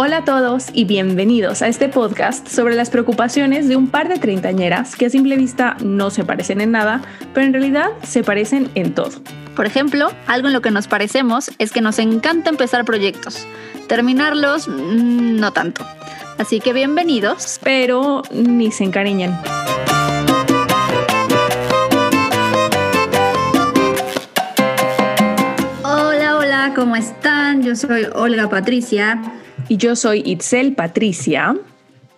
Hola a todos y bienvenidos a este podcast sobre las preocupaciones de un par de treintañeras que a simple vista no se parecen en nada, pero en realidad se parecen en todo. Por ejemplo, algo en lo que nos parecemos es que nos encanta empezar proyectos. Terminarlos, mm, no tanto. Así que bienvenidos. Pero ni se encariñen. Hola, hola, ¿cómo están? Yo soy Olga Patricia. Y yo soy Itzel Patricia.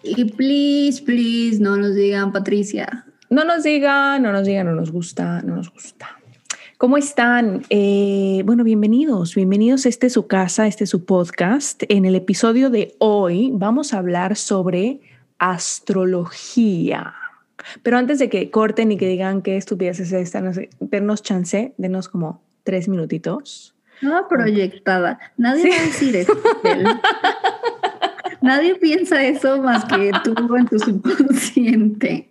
Y please, please, no nos digan Patricia. No nos digan, no nos digan, no nos gusta, no nos gusta. ¿Cómo están? Eh, bueno, bienvenidos, bienvenidos. Este es su casa, este es su podcast. En el episodio de hoy vamos a hablar sobre astrología. Pero antes de que corten y que digan qué estupidez es esta, denos chance, denos como tres minutitos Nada proyectada. Nadie va a decir eso. Nadie piensa eso más que tú en tu subconsciente.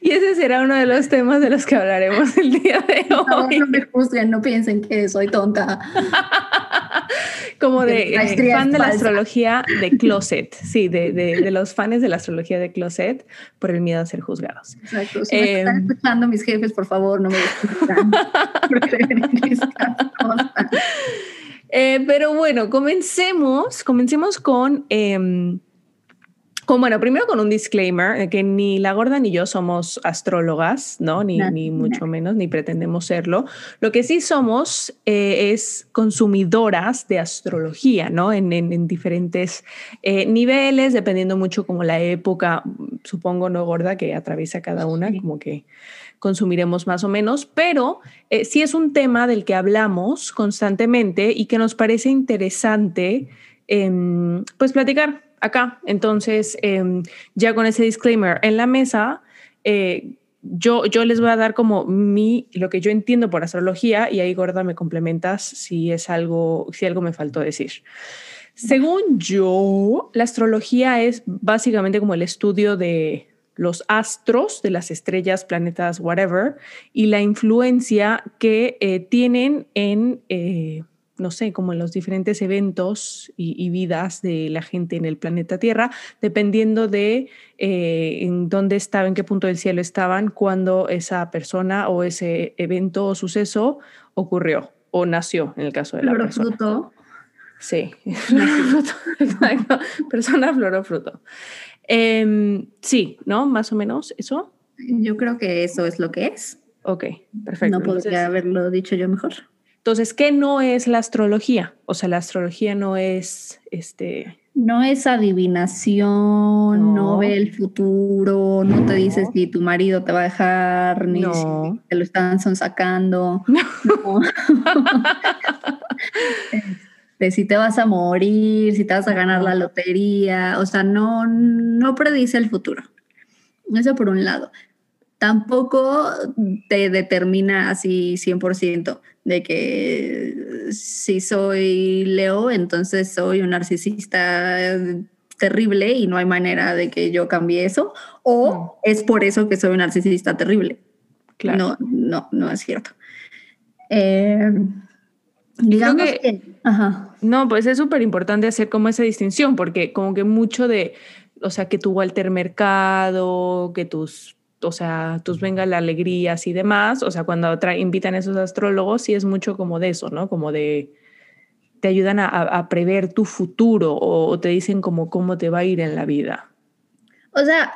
Y ese será uno de los temas de los que hablaremos el día de hoy. No, me juzguen, no piensen que soy tonta. Como de eh, fan de la astrología de closet, sí, de, de, los fans de la astrología de closet por el miedo a ser juzgados. Exacto. Si me están em, escuchando mis jefes, por favor, no me escuchan. eh, pero bueno, comencemos, comencemos con... Eh, bueno, primero con un disclaimer de que ni la gorda ni yo somos astrólogas, ¿no? Ni, ni mucho menos, ni pretendemos serlo. Lo que sí somos eh, es consumidoras de astrología, ¿no? En, en, diferentes eh, niveles, dependiendo mucho como la época, supongo, ¿no, gorda? Que atraviesa cada una, como que consumiremos más o menos, pero eh, sí es un tema del que hablamos constantemente y que nos parece interesante, em, pues, platicar acá. Entonces, em, ya con ese disclaimer en la mesa, eh, yo, yo les voy a dar como mi, lo que yo entiendo por astrología y ahí, Gorda, me complementas si es algo, si algo me faltó decir. Según yo, la astrología es básicamente como el estudio de los astros, de las estrellas, planetas, whatever, y la influencia que eh, tienen en... Eh, no sé, como en los diferentes eventos y, vidas de la gente en el planeta Tierra, dependiendo de eh, en dónde estaba, en qué punto del cielo estaban, cuando esa persona o ese evento o suceso ocurrió o nació, en el caso de la persona. fruto. Sí, Exacto. Persona, flor o fruto. Em, sí, ¿no? Más o menos eso. Yo creo que eso es lo que es. Ok, perfecto. No podría haberlo dicho yo mejor. Entonces, ¿qué no es la astrología? O sea, la astrología no es este. No es adivinación, no, ve el futuro, no, te dice si tu marido te va a dejar, ni si te lo están sacando. No. de si te vas a morir, si te vas a ganar la lotería, o sea, no, no predice el futuro. Eso por un lado tampoco te determina así 100% de que si soy Leo, entonces soy un narcisista terrible y no hay manera de que yo cambie eso, o es por eso que soy un narcisista terrible. Claro. No, no, no es cierto. Eh, digamos que, No, pues es súper importante hacer como esa distinción, porque como que mucho de, o sea, que tu Walter Mercado, que tus o sea, tus venga la alegría y demás, o sea, cuando invitan a esos astrólogos, sí es mucho como de eso, ¿no? Como de, te ayudan a, prever tu futuro o, te dicen como cómo te va a ir en la vida. O sea,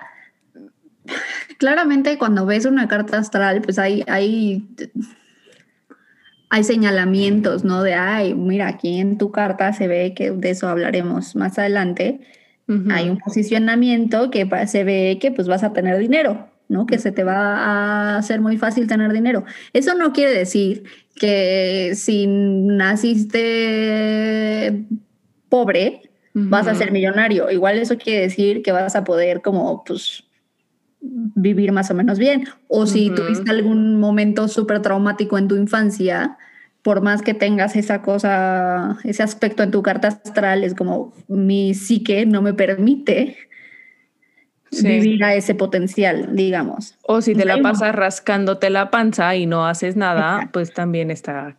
claramente cuando ves una carta astral, pues hay, hay, hay señalamientos, ¿no? De, ay, mira, aquí en tu carta se ve que de eso hablaremos más adelante. Hay un posicionamiento que se ve que pues vas a tener dinero, ¿no? Que se te va a hacer muy fácil tener dinero. Eso no quiere decir que si naciste pobre, vas a ser millonario. Igual eso quiere decir que vas a poder como, pues, vivir más o menos bien. O si tuviste algún momento súper traumático en tu infancia, por más que tengas esa cosa, ese aspecto en tu carta astral, es como mi psique no me permite vivir a ese potencial, digamos. O si te la pasas rascándote la panza y no haces nada, pues también está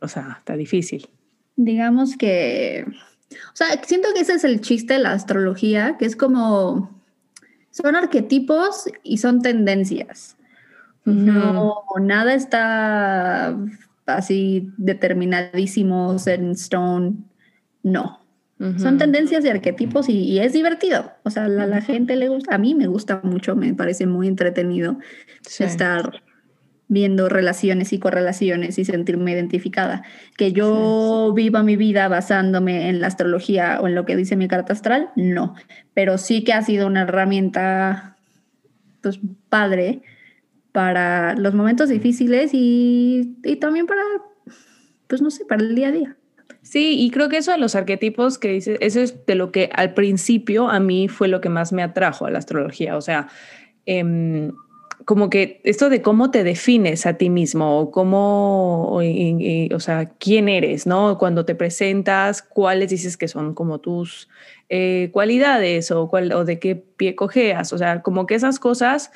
o sea, está difícil. Digamos que O sea, siento que ese es el chiste de la astrología, que es como, son arquetipos y son tendencias. No, nada está así determinadísimos en stone. No. Son tendencias y arquetipos y, es divertido. O sea, a la, gente le gusta, a mí me gusta mucho, me parece muy entretenido estar viendo relaciones y correlaciones y sentirme identificada. Que yo viva mi vida basándome en la astrología o en lo que dice mi carta astral, no. Pero sí que ha sido una herramienta, pues, padre para los momentos difíciles y, y también para, pues, no sé, para el día a día. Sí, y creo que eso de los arquetipos que dices, eso es de lo que al principio a mí fue lo que más me atrajo a la astrología. O sea, eh, como que esto de cómo te defines a ti mismo, o cómo, o, sea, quién eres, ¿no? Cuando te presentas, cuáles dices que son como tus eh, cualidades o, cuál, o de qué pie cojeas, o sea, como que esas cosas,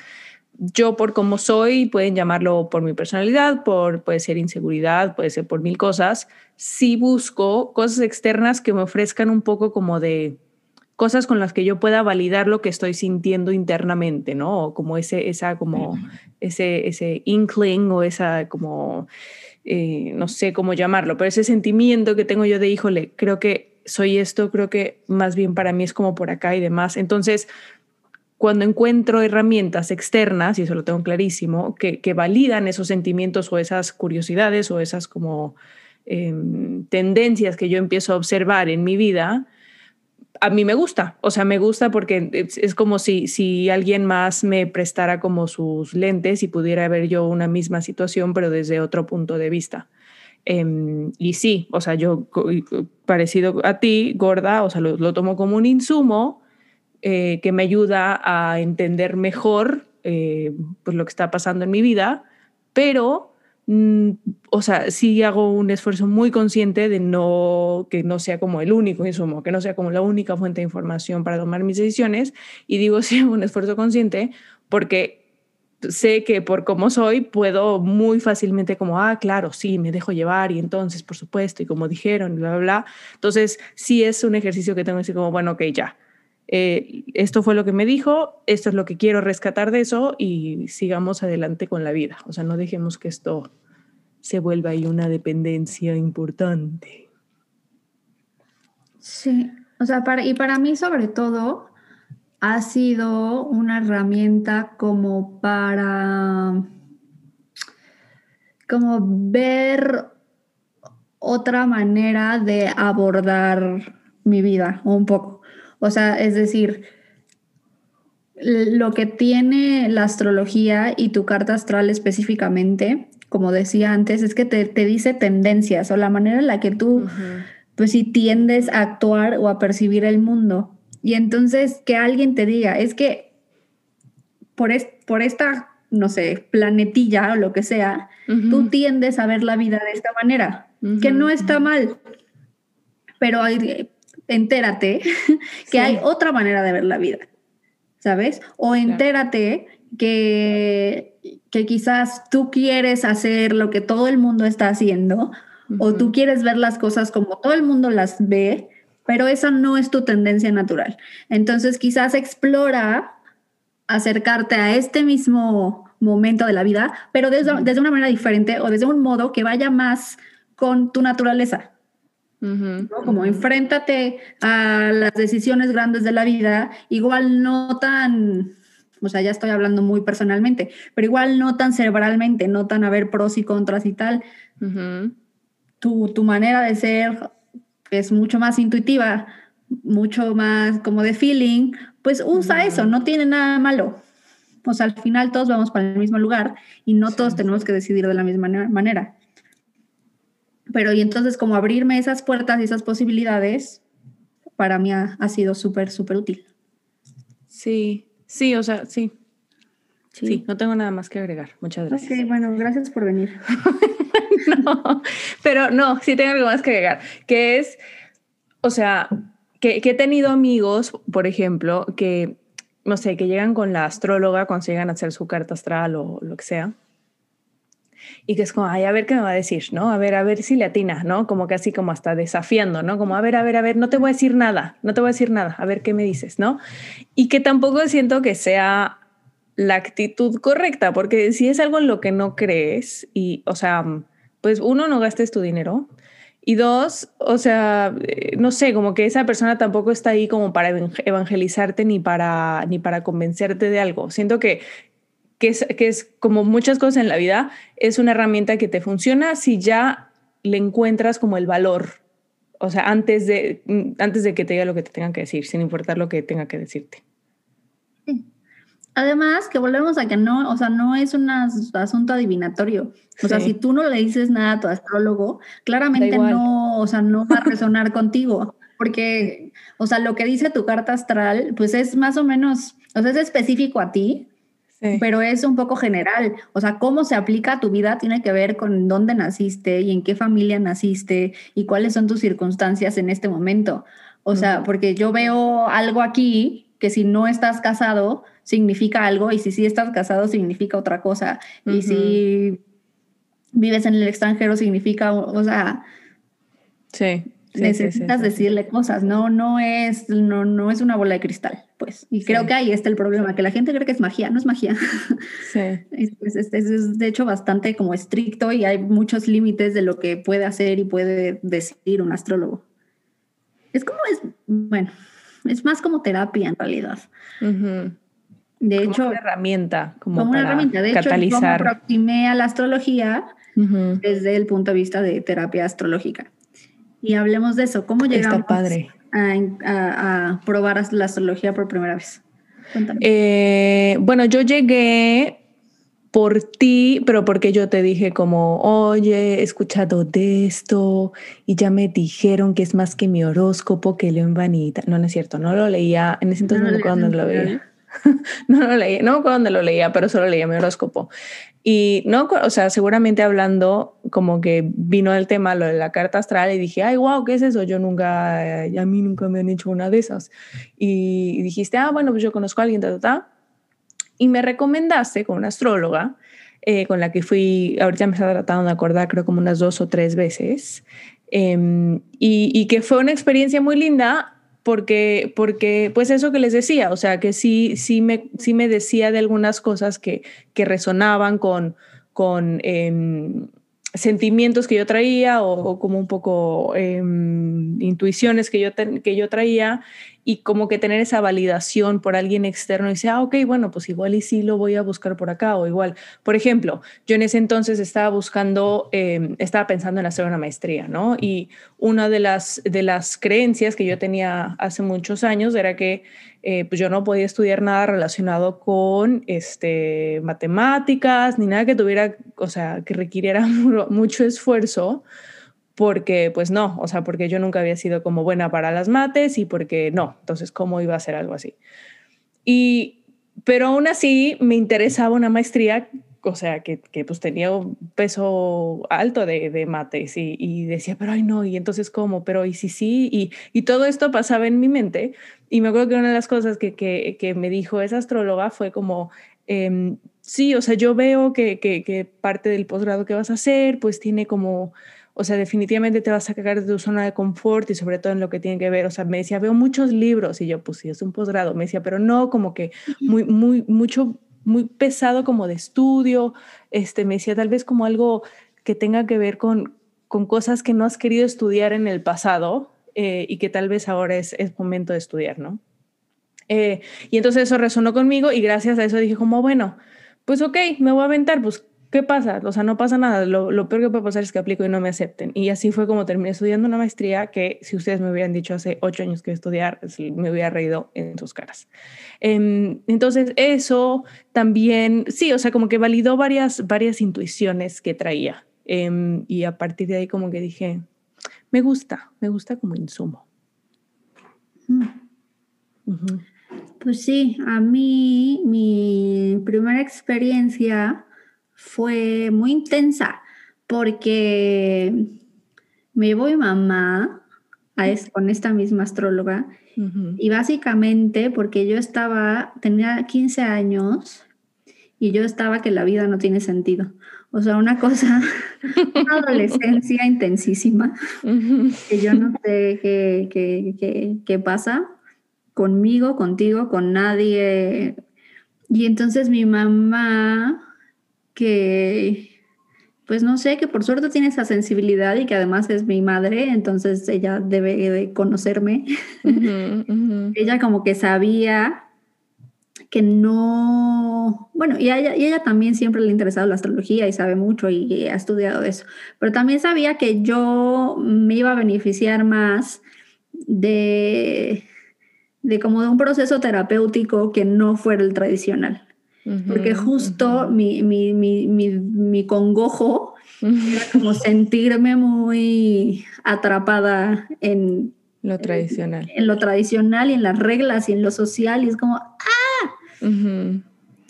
yo por cómo soy, pueden llamarlo por mi personalidad, por, puede ser inseguridad, puede ser por mil cosas, sí busco cosas externas que me ofrezcan un poco como de cosas con las que yo pueda validar lo que estoy sintiendo internamente, ¿no? como ese, esa, como, ese, ese inkling o esa, como, eh, no sé cómo llamarlo, pero ese sentimiento que tengo yo de, híjole, creo que soy esto, creo que más bien para mí es como por acá y demás. Entonces, cuando encuentro herramientas externas, y eso lo tengo clarísimo, que, que validan esos sentimientos o esas curiosidades o esas como em, tendencias que yo empiezo a observar en mi vida, a mí me gusta, o sea, me gusta porque es, como si, si alguien más me prestara como sus lentes y pudiera ver yo una misma situación, pero desde otro punto de vista. Em, y sí, o sea, yo parecido a ti, gorda, o sea, lo, tomo como un insumo eh, que me ayuda a entender mejor eh, pues lo que está pasando en mi vida, pero Mm, o sea, sí hago un esfuerzo muy consciente de no que no sea como el único insumo, que no sea como la única fuente de información para tomar mis decisiones. Y digo sí hago un esfuerzo consciente porque sé que por cómo soy puedo muy fácilmente como, ah, claro, sí, me dejo llevar y entonces, por supuesto, y como dijeron, bla, bla, bla. Entonces, sí es un ejercicio que tengo que decir como, bueno, ok, ya, eh, esto fue lo que me dijo, esto es lo que quiero rescatar de eso y sigamos adelante con la vida. O sea, no dejemos que esto se vuelva ahí una dependencia importante. Sí, o sea, para, y para mí sobre todo ha sido una herramienta como para como ver otra manera de abordar mi vida un poco. O sea, es decir, lo que tiene la astrología y tu carta astral específicamente, como decía antes, es que te, dice tendencias o la manera en la que tú, pues si tiendes a actuar o a percibir el mundo. Y entonces que alguien te diga, es que por, por esta, no sé, planetilla o lo que sea, tú tiendes a ver la vida de esta manera, que no está mal. Pero hay, entérate que hay otra manera de ver la vida, ¿sabes? O entérate que, que quizás tú quieres hacer lo que todo el mundo está haciendo o tú quieres ver las cosas como todo el mundo las ve, pero esa no es tu tendencia natural. Entonces quizás explora acercarte a este mismo momento de la vida, pero desde, desde una manera diferente o desde un modo que vaya más con tu naturaleza. Como enfréntate a las decisiones grandes de la vida, igual no tan, o sea, ya estoy hablando muy personalmente, pero igual no tan cerebralmente, no tan a ver pros y contras y tal. tu, manera de ser es mucho más intuitiva, mucho más como de feeling, pues usa eso, no tiene nada malo. O sea, al final todos vamos para el mismo lugar y no todos tenemos que decidir de la misma manera. Pero y entonces como abrirme esas puertas y esas posibilidades, para mí ha, sido súper, súper útil. Sí, sí, o sea, sí. sí. no tengo nada más que agregar. Muchas gracias. Ok, bueno, gracias por venir. no, pero no, sí tengo algo más que agregar, que es, o sea, que, he tenido amigos, por ejemplo, que, no sé, que llegan con la astróloga cuando llegan a hacer su carta astral o lo que sea, y que es como, ay, a ver qué me va a decir, ¿no? A ver, a ver si le atina, ¿no? Como casi como hasta desafiando, ¿no? Como, a ver, a ver, a ver, no te voy a decir nada, no te voy a decir nada, a ver qué me dices, ¿no? Y que tampoco siento que sea la actitud correcta, porque si es algo en lo que no crees y, o sea, pues uno, no gastes tu dinero. Y dos, o sea, eh, no sé, como que esa persona tampoco está ahí como para evangelizarte ni para, ni para convencerte de algo. Siento que, que, es, que es como muchas cosas en la vida, es una herramienta que te funciona si ya le encuentras como el valor. O sea, antes de, antes de que te diga lo que te tengan que decir, sin importar lo que tenga que decirte. Además, que volvemos a que no, o sea, no es un asunto adivinatorio. O sea, si tú no le dices nada a tu astrólogo, claramente no, o sea, no va a resonar contigo. Porque, o sea, lo que dice tu carta astral, pues es más o menos, o sea, es específico a ti, pero es un poco general. O sea, cómo se aplica a tu vida tiene que ver con dónde naciste y en qué familia naciste y cuáles son tus circunstancias en este momento. O sea, porque yo veo algo aquí que si no estás casado, significa algo y si sí estás casado significa otra cosa. Y si vives en el extranjero significa, o sea, sí. Necesitas decirle cosas, no, no es, no, no es una bola de cristal, pues. Y creo que ahí está el problema, que la gente cree que es magia, no es magia. Sí. es, es, de hecho bastante como estricto y hay muchos límites de lo que puede hacer y puede decir un astrólogo. Es como es, bueno, es más como terapia en realidad. De como hecho, una herramienta, como, una herramienta. De catalizar. hecho, yo me aproximé a la astrología desde el punto de vista de terapia astrológica. Y hablemos de eso. ¿Cómo llegamos padre. A, probar la astrología por primera vez? Eh, bueno, yo llegué por ti, pero porque yo te dije como, oye, he escuchado de esto y ya me dijeron que es más que mi horóscopo que leo en Vanita. No, no es cierto, no lo leía, en ese entonces no, me lo veía. no lo leía, no me lo leía, pero solo leía mi horóscopo. Y no, o sea, seguramente hablando como que vino el tema, lo de la carta astral y dije, ay, wow, ¿qué es eso? Yo nunca, eh, a mí nunca me han hecho una de esas. Y, dijiste, ah, bueno, pues yo conozco a alguien, ta, ta. Y me recomendaste con una astróloga eh, con la que fui, ahorita me está tratando de acordar, creo como unas dos o tres veces. Em, y que fue una experiencia muy linda porque, porque, pues eso que les decía, o sea, que sí, sí, me, sí me decía de algunas cosas que, que resonaban con, con em, sentimientos que yo traía o, como un poco em, intuiciones que yo, que yo traía y como que tener esa validación por alguien externo y decir, ah, ok, bueno, pues igual y sí lo voy a buscar por acá o igual. Por ejemplo, yo en ese entonces estaba buscando, em, estaba pensando en hacer una maestría, ¿no? Y una de las, de las creencias que yo tenía hace muchos años era que eh, pues yo no podía estudiar nada relacionado con este, matemáticas ni nada que tuviera, o sea, que requiriera mucho esfuerzo porque pues no, o sea, porque yo nunca había sido como buena para las mates y porque no, entonces cómo iba a ser algo así. Y, pero aún así me interesaba una maestría, o sea, que, que pues tenía un peso alto de, de mates y, y, decía, pero ay no, y entonces cómo, pero y sí, sí, y, y todo esto pasaba en mi mente. Y me acuerdo que una de las cosas que, que, que me dijo esa astróloga fue como, eh, sí, o sea, yo veo que, que, que parte del posgrado que vas a hacer, pues tiene como o sea, definitivamente te vas a cagar de tu zona de confort y sobre todo en lo que tiene que ver, o sea, me decía, veo muchos libros y yo, pues sí, es un posgrado, me decía, pero no como que muy, muy, mucho, muy pesado como de estudio, este, me decía, tal vez como algo que tenga que ver con, con cosas que no has querido estudiar en el pasado eh, y que tal vez ahora es, es momento de estudiar, ¿no? Eh, y entonces eso resonó conmigo y gracias a eso dije como, bueno, pues ok, me voy a aventar, pues ¿qué pasa? O sea, no pasa nada. Lo, lo, peor que puede pasar es que aplico y no me acepten. Y así fue como terminé estudiando una maestría que si ustedes me hubieran dicho hace ocho años que estudiar, me hubiera reído en sus caras. Eh, entonces, eso también, sí, o sea, como que validó varias, varias intuiciones que traía. Eh, y a partir de ahí como que dije, me gusta, me gusta como insumo. Mm. Pues sí, a mí mi primera experiencia fue muy intensa porque me voy mamá a con esta misma astróloga y básicamente porque yo estaba, tenía 15 años y yo estaba que la vida no tiene sentido. O sea, una cosa, una adolescencia intensísima, que yo no sé qué, qué, qué, pasa conmigo, contigo, con nadie. Y entonces mi mamá, que pues no sé, que por suerte tiene esa sensibilidad y que además es mi madre, entonces ella debe de conocerme. ella como que sabía que no, bueno, y a ella, y ella también siempre le ha interesado la astrología y sabe mucho y, ha estudiado eso, pero también sabía que yo me iba a beneficiar más de, de como de un proceso terapéutico que no fuera el tradicional. Porque justo mi, mi, mi, mi, congojo era como sentirme muy atrapada en lo tradicional. En, en, lo tradicional y en las reglas y en lo social. Y es como,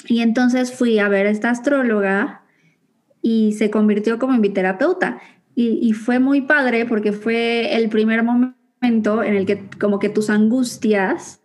y entonces fui a ver a esta astróloga y se convirtió como en mi terapeuta. Y, fue muy padre porque fue el primer momento en el que como que tus angustias,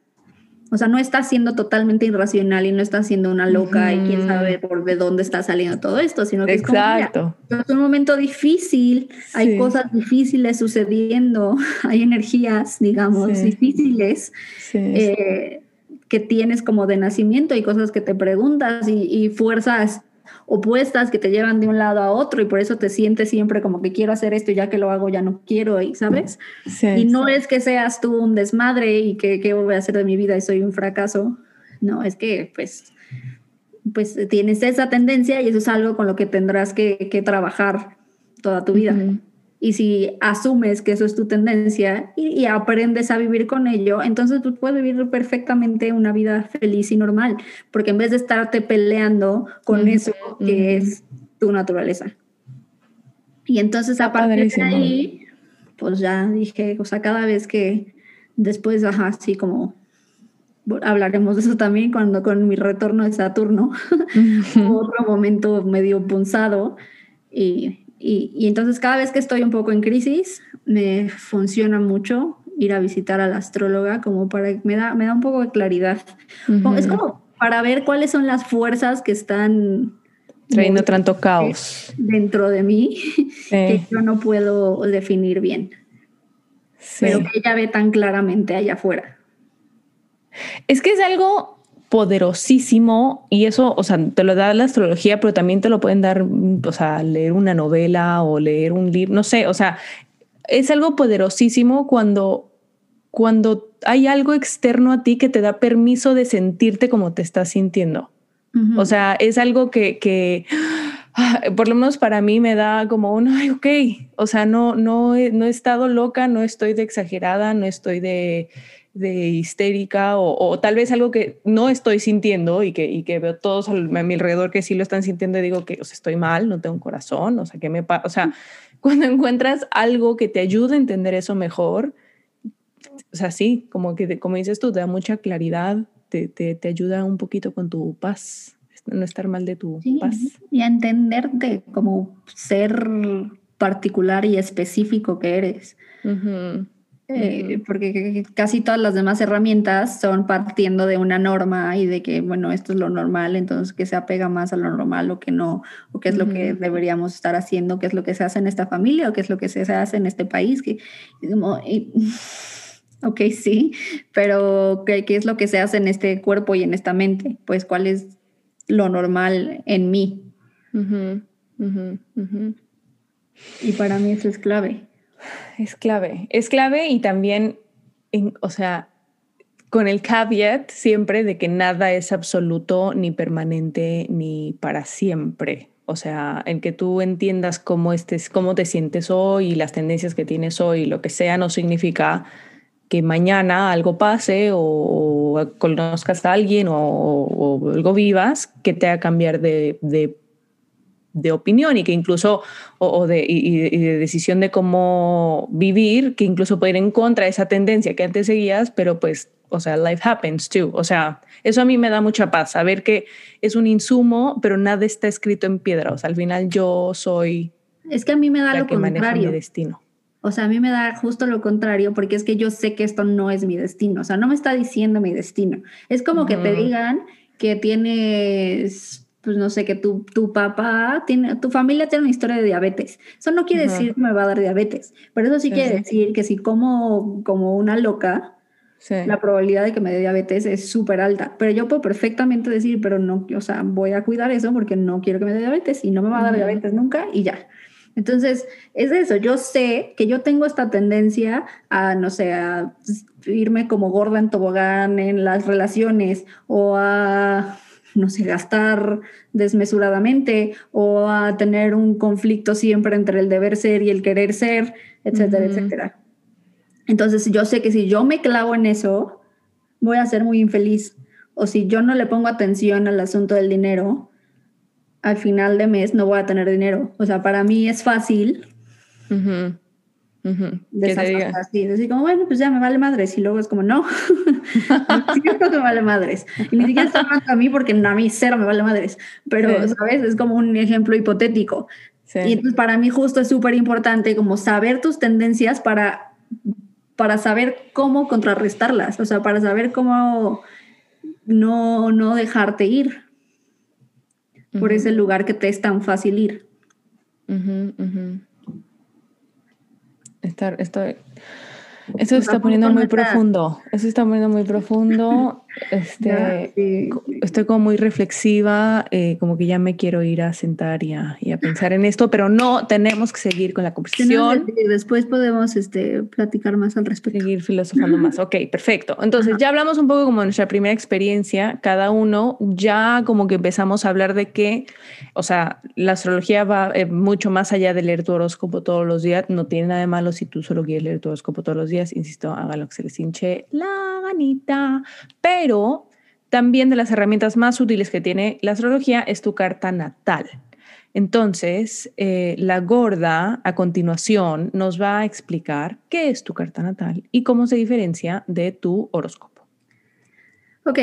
o sea, no estás siendo totalmente irracional y no estás siendo una loca y quién sabe por de dónde está saliendo todo esto, sino que Exacto. es un momento difícil, hay cosas difíciles sucediendo, hay energías, digamos, difíciles. Eh, que tienes como de nacimiento y cosas que te preguntas y, fuerzas opuestas que te llevan de un lado a otro y por eso te sientes siempre como que quiero hacer esto y ya que lo hago ya no quiero, y ¿sabes? y no es que seas tú un desmadre y que qué voy a hacer de mi vida y soy un fracaso, no, es que pues, pues tienes esa tendencia y eso es algo con lo que tendrás que, trabajar toda tu vida. Y si asumes que eso es tu tendencia y, aprendes a vivir con ello, entonces tú puedes vivir perfectamente una vida feliz y normal, porque en vez de estarte peleando con eso que es tu naturaleza. Y entonces a partir de ahí, pues ya dije, o sea, cada vez que después, ajá, así como hablaremos de eso también cuando con mi retorno de Saturno, otro momento medio punzado y y, entonces cada vez que estoy un poco en crisis, me funciona mucho ir a visitar a la astróloga como para, me da, me da un poco de claridad. Es como para ver cuáles son las fuerzas que están trayendo tanto caos dentro de mí que yo no puedo definir bien. Pero que ella ve tan claramente allá afuera. Es que es algo poderosísimo y eso, o sea, te lo da la astrología, pero también te lo pueden dar, o sea, leer una novela o leer un libro, no sé, o sea, es algo poderosísimo cuando, cuando hay algo externo a ti que te da permiso de sentirte como te estás sintiendo. O sea, es algo que, que por lo menos para mí me da como un, ay, ok, o sea, no, no, no he estado loca, no estoy de exagerada, no estoy de de histérica o, tal vez algo que no estoy sintiendo y que, y que veo todos a mi alrededor que sí lo están sintiendo y digo que estoy mal, no tengo un corazón, o sea, que me O sea, cuando encuentras algo que te ayude a entender eso mejor, o sea, sí, como que, como dices tú, te da mucha claridad, te, te, te ayuda un poquito con tu paz, no estar mal de tu paz. Y a entenderte como ser particular y específico que eres. Eh, porque casi todas las demás herramientas son partiendo de una norma y de que, bueno, esto es lo normal, entonces que se apega más a lo normal o que no, o qué es lo que deberíamos estar haciendo, qué es lo que se hace en esta familia o qué es lo que se hace en este país. Que, ok, sí, pero ¿qué, ¿qué es lo que se hace en este cuerpo y en esta mente? Pues cuál es lo normal en mí. Y para mí eso es clave es clave. Es clave y también, o sea, con el caveat siempre de que nada es absoluto ni permanente ni para siempre. O sea, en que tú entiendas cómo, estés, cómo te sientes hoy y las tendencias que tienes hoy, lo que sea, no significa que mañana algo pase o, conozcas a alguien o, algo vivas que te haga cambiar de de opinión y que incluso, o, de, y, de, decisión de cómo vivir, que incluso puede ir en contra de esa tendencia que antes seguías, pero pues, o sea, life happens too. O sea, eso a mí me da mucha paz, saber que es un insumo, pero nada está escrito en piedra. O sea, al final yo soy... Es que a mí me da lo que contrario. mi destino. O sea, a mí me da justo lo contrario, porque es que yo sé que esto no es mi destino. O sea, no me está diciendo mi destino. Es como que te digan que tienes pues no sé, que tu, tu papá tiene, tu familia tiene una historia de diabetes. Eso no quiere decir que me va a dar diabetes, pero eso sí, quiere decir que si como como una loca, la probabilidad de que me dé diabetes es súper alta. Pero yo puedo perfectamente decir, pero no, o sea, voy a cuidar eso porque no quiero que me dé diabetes y no me va a dar diabetes nunca y ya. Entonces, es eso, yo sé que yo tengo esta tendencia a, no sé, a irme como gorda en tobogán en las relaciones o a, no sé, gastar desmesuradamente o a tener un conflicto siempre entre el deber ser y el querer ser, etcétera, etcétera. Entonces, yo sé que si yo me clavo en eso, voy a ser muy infeliz. O si yo no le pongo atención al asunto del dinero, al final de mes no voy a tener dinero. O sea, para mí es fácil uh así, decir como, bueno, pues ya me vale madres. Y luego es como, no, no me vale madres. Y ni siquiera está hablando a mí porque a mí cero me vale madres. Pero, ¿sabes? Es como un ejemplo hipotético. Y entonces para mí justo es súper importante como saber tus tendencias para, para saber cómo contrarrestarlas, o sea, para saber cómo no, no dejarte ir por ese lugar que te es tan fácil ir. Estar, estoy, eso se está poniendo muy profundo. Eso se está poniendo muy profundo. Este, Estoy como muy reflexiva, eh, como que ya me quiero ir a sentar y a, y a, pensar en esto, pero no tenemos que seguir con la conversación. Después podemos este, platicar más al respecto. Seguir filosofando más. Ok, perfecto. Entonces, ya hablamos un poco como de nuestra primera experiencia, cada uno, ya como que empezamos a hablar de que, o sea, la astrología va eh, mucho más allá de leer tu horóscopo todos los días. No tiene nada de malo si tú solo quieres leer tu horóscopo todos los días. Insisto, haga lo que se les hinche la ganita. Pero pero también de las herramientas más útiles que tiene la astrología es tu carta natal. Entonces, eh, la gorda a continuación nos va a explicar qué es tu carta natal y cómo se diferencia de tu horóscopo. Ok,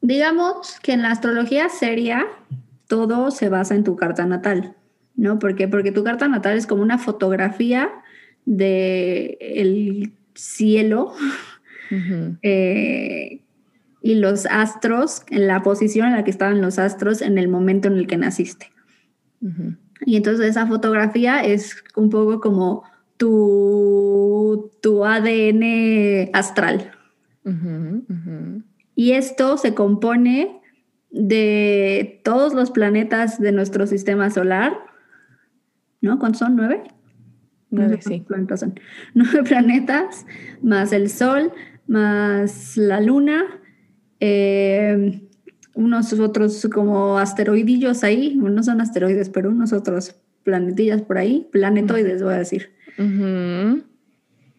digamos que en la astrología seria todo se basa en tu carta natal, ¿no? ¿Por qué? Porque tu carta natal es como una fotografía del el cielo y los astros, en la posición en la que estaban los astros en el momento en el que naciste. Y entonces esa fotografía es un poco como tu, tu ADN astral. Y esto se compone de todos los planetas de nuestro sistema solar. ¿No? ¿Cuántos son? ¿Nueve? Nueve, sí. Nueve planetas, más el Sol, más la Luna, eh, unos otros como asteroidillos ahí, no son asteroides, pero unos otros planetillas por ahí, planetoides voy a decir.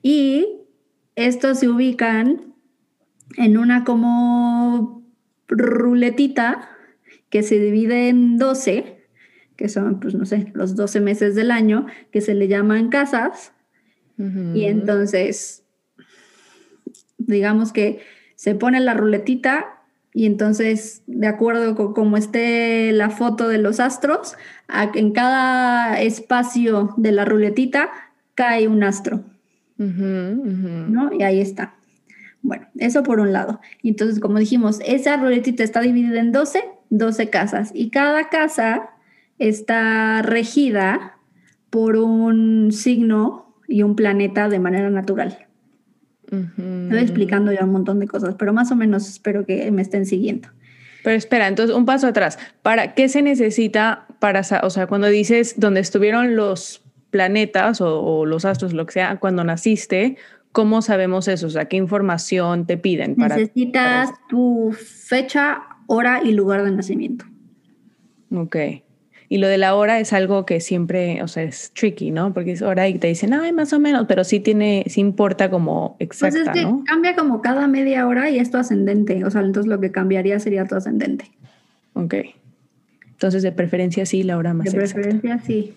Y estos se ubican en una como ruletita que se divide en 12, que son, pues no sé, los 12 meses del año, que se le llaman casas. Y entonces, digamos que se pone la ruletita y entonces, de acuerdo con cómo esté la foto de los astros, en cada espacio de la ruletita cae un astro. ¿no? Y ahí está. Bueno, eso por un lado. Y entonces, como dijimos, esa ruletita está dividida en 12, 12 casas. Y cada casa está regida por un signo y un planeta de manera natural. Estoy explicando ya un montón de cosas, pero más o menos espero que me estén siguiendo. Pero espera, entonces un paso atrás. ¿Para qué se necesita para, o sea, cuando dices dónde estuvieron los planetas o, los astros, lo que sea, cuando naciste, ¿cómo sabemos eso? O sea, ¿qué información te piden? Para, Necesitas tu fecha, hora y lugar de nacimiento. Ok. Y lo de la hora es algo que siempre, o sea, es tricky, ¿no? Porque es hora y te dicen, ay, más o menos, pero sí tiene, sí importa como exacta, pues es que cambia como cada media hora y es tu ascendente. O sea, entonces lo que cambiaría sería tu ascendente. Ok. Entonces, de preferencia sí, la hora más De preferencia sí.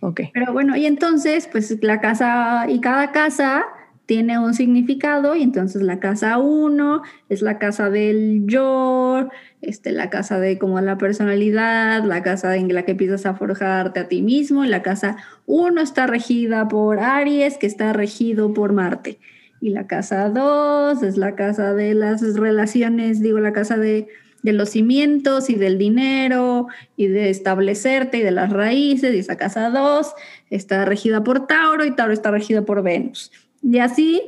Ok. Pero bueno, y entonces, pues la casa y cada casa tiene un significado y entonces la casa 1 es la casa del yo, este, la casa de como la personalidad, la casa en la que empiezas a forjarte a ti mismo, y la casa 1 está regida por Aries, que está regido por Marte. Y la casa 2 es la casa de las relaciones, digo, la casa de, de los cimientos y del dinero y de establecerte y de las raíces. Y esa casa 2 está regida por Tauro y Tauro está regida por Venus. Y así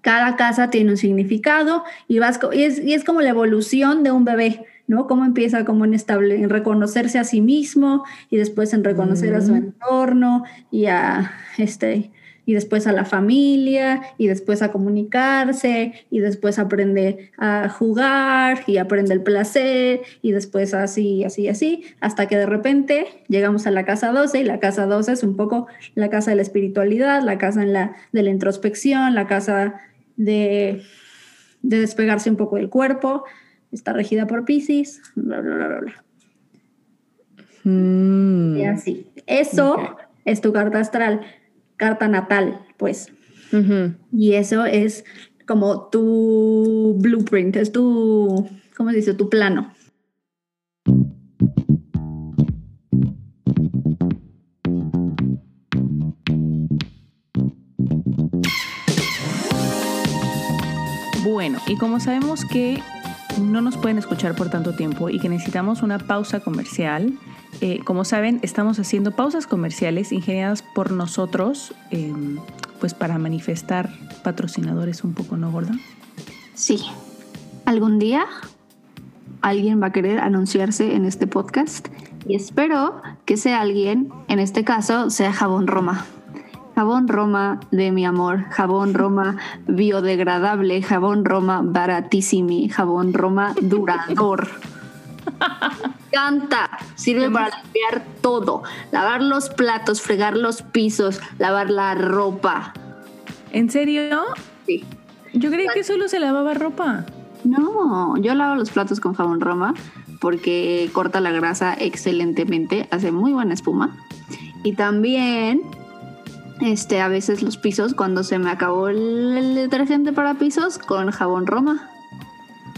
cada casa tiene un significado y, vas, y, es, y es como la evolución de un bebé. ¿no? Cómo empieza como en, estable, en reconocerse a sí mismo y después en reconocer a su entorno y a este y después a la familia y después a comunicarse y después aprende a jugar y aprende el placer y después así, así, así, hasta que de repente llegamos a la casa 12 y la casa 12 es un poco la casa de la espiritualidad, la casa en la, de la introspección, la casa de, de despegarse un poco del cuerpo, está regida por Pisces, bla, bla, bla, bla. Mm. Y así. Eso es tu carta astral, carta natal, pues. Y eso es como tu blueprint, es tu, ¿cómo se dice? Tu plano. Bueno, y como sabemos que no nos pueden escuchar por tanto tiempo y que necesitamos una pausa comercial. Eh, como saben, estamos haciendo pausas comerciales ingeniadas por nosotros, em, pues para manifestar patrocinadores un poco, ¿no, Gorda? Sí. Algún día alguien va a querer anunciarse en este podcast y espero que ese alguien, en este caso, sea Jabón Roma. Jabón Roma de mi amor, jabón Roma biodegradable, jabón Roma baratísimo, jabón Roma durador. Canta, sirve para limpiar todo, lavar los platos, fregar los pisos, lavar la ropa. ¿En serio? Sí. Yo creí que solo se lavaba ropa. No, yo lavo los platos con jabón Roma porque corta la grasa excelentemente, hace muy buena espuma. Y también este, a veces los pisos, cuando se me acabó el, detergente para pisos, con jabón Roma.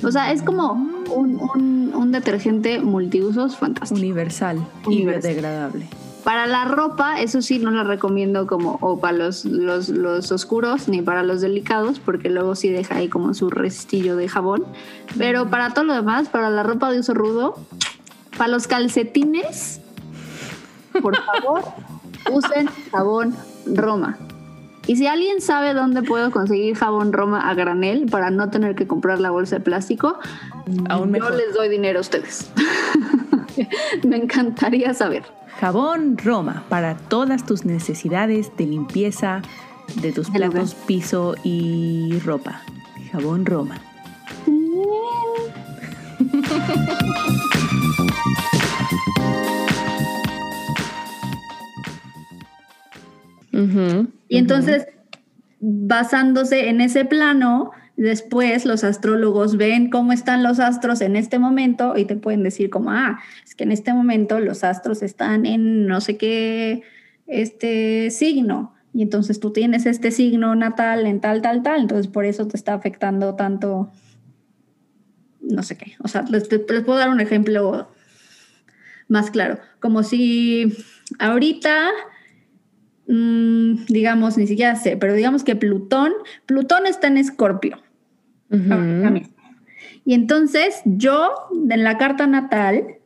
O sea, es como un, detergente multiusos fantástico. Universal, y biodegradable. Para la ropa, eso sí, no la recomiendo como o para los, los, los, oscuros ni para los delicados, porque luego sí deja ahí como su restillo de jabón. Pero para todo lo demás, para la ropa de uso rudo, para los calcetines, por favor, usen jabón Roma. Y si alguien sabe dónde puedo conseguir jabón Roma a granel para no tener que comprar la bolsa de plástico, Aún yo les doy dinero a ustedes. Me encantaría saber. Jabón Roma para todas tus necesidades de limpieza de tus platos, piso y ropa. Jabón Roma. y entonces, basándose en ese plano, después los astrólogos ven cómo están los astros en este momento y te pueden decir como, ah, es que en este momento los astros están en no sé qué, este signo. Y entonces tú tienes este signo natal en tal, tal, tal. Entonces por eso te está afectando tanto, no sé qué. O sea, les, les puedo dar un ejemplo más claro. Como si ahorita Mm, digamos, ni siquiera sé, pero digamos que Plutón, Plutón está en Escorpio. Y entonces yo en la carta natal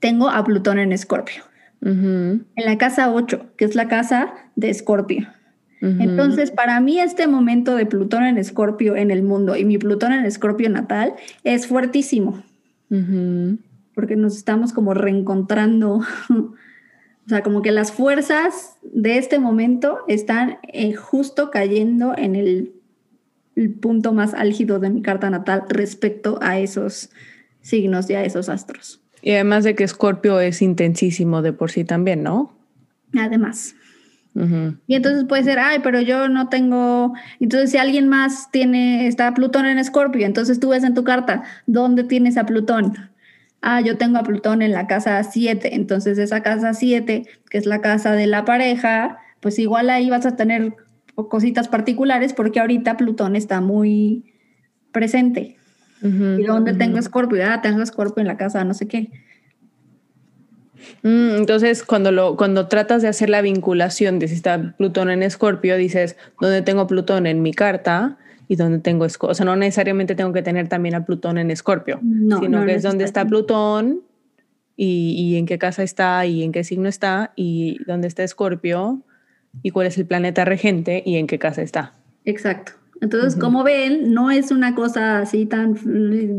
tengo a Plutón en Escorpio. En la casa 8, que es la casa de Escorpio. Entonces, para mí este momento de Plutón en Escorpio en el mundo y mi Plutón en Escorpio natal es fuertísimo. Porque nos estamos como reencontrando O sea, como que las fuerzas de este momento están eh, justo cayendo en el, punto más álgido de mi carta natal respecto a esos signos y a esos astros. Y además de que Escorpio es intensísimo de por sí también, ¿no? Además. Y entonces puede ser, ay, pero yo no tengo. Entonces, si alguien más tiene, está Plutón en Escorpio, entonces tú ves en tu carta, ¿dónde tienes a Plutón? Ah, yo tengo a Plutón en la casa 7, entonces esa casa 7, que es la casa de la pareja, pues igual ahí vas a tener cositas particulares porque ahorita Plutón está muy presente. ¿Y dónde tengo Escorpio? Ah, tengo Escorpio en la casa, no sé qué. Mm, entonces, cuando, lo, cuando tratas de hacer la vinculación de si está Plutón en Escorpio, dices, ¿dónde tengo Plutón en mi carta? Y dónde tengo Escorpio. O sea, no necesariamente tengo que tener también a Plutón en Escorpio, sino que es dónde está Plutón y, y, en qué casa está y en qué signo está y dónde está Escorpio y cuál es el planeta regente y en qué casa está. Exacto. Entonces, como ven, no es una cosa así tan...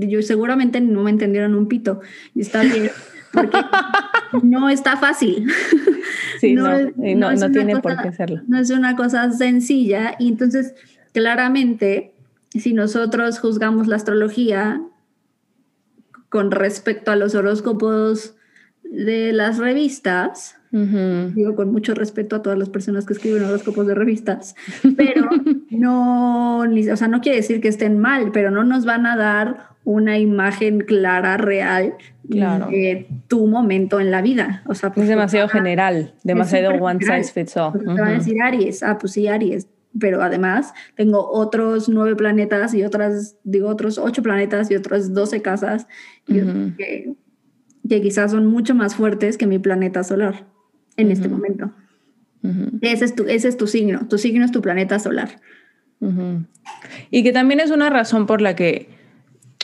Yo seguramente no me entendieron un pito. Y está bien, porque no está fácil. Sí, no, no, tiene por qué hacerlo. No es una cosa sencilla. Y entonces, claramente, si nosotros juzgamos la astrología con respecto a los horóscopos de las revistas, Digo con mucho respeto a todas las personas que escriben horóscopos de revistas, pero no, o sea, no quiere decir que estén mal, pero no nos van a dar una imagen clara, real de tu momento en la vida. O sea, es demasiado general, demasiado one size fits all. Te van a decir Aries, ah, pues sí, Aries, pero además tengo otros nueve planetas y otras, digo, otros ocho planetas y otras doce casas que, que, quizás son mucho más fuertes que mi planeta solar en este momento. ese, es tu, ese es tu signo, tu signo es tu planeta solar. Y que también es una razón por la que,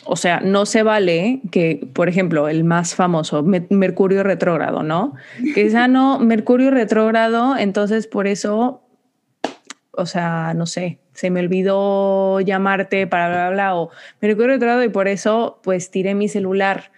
o sea, no se vale que, por ejemplo, el más famoso, Mercurio retrógrado, ¿no? Que ya no, Mercurio retrógrado, entonces por eso, o sea, no sé, se me olvidó llamarte para bla, bla, bla, o Mercurio retrógrado y por eso, pues tiré mi celular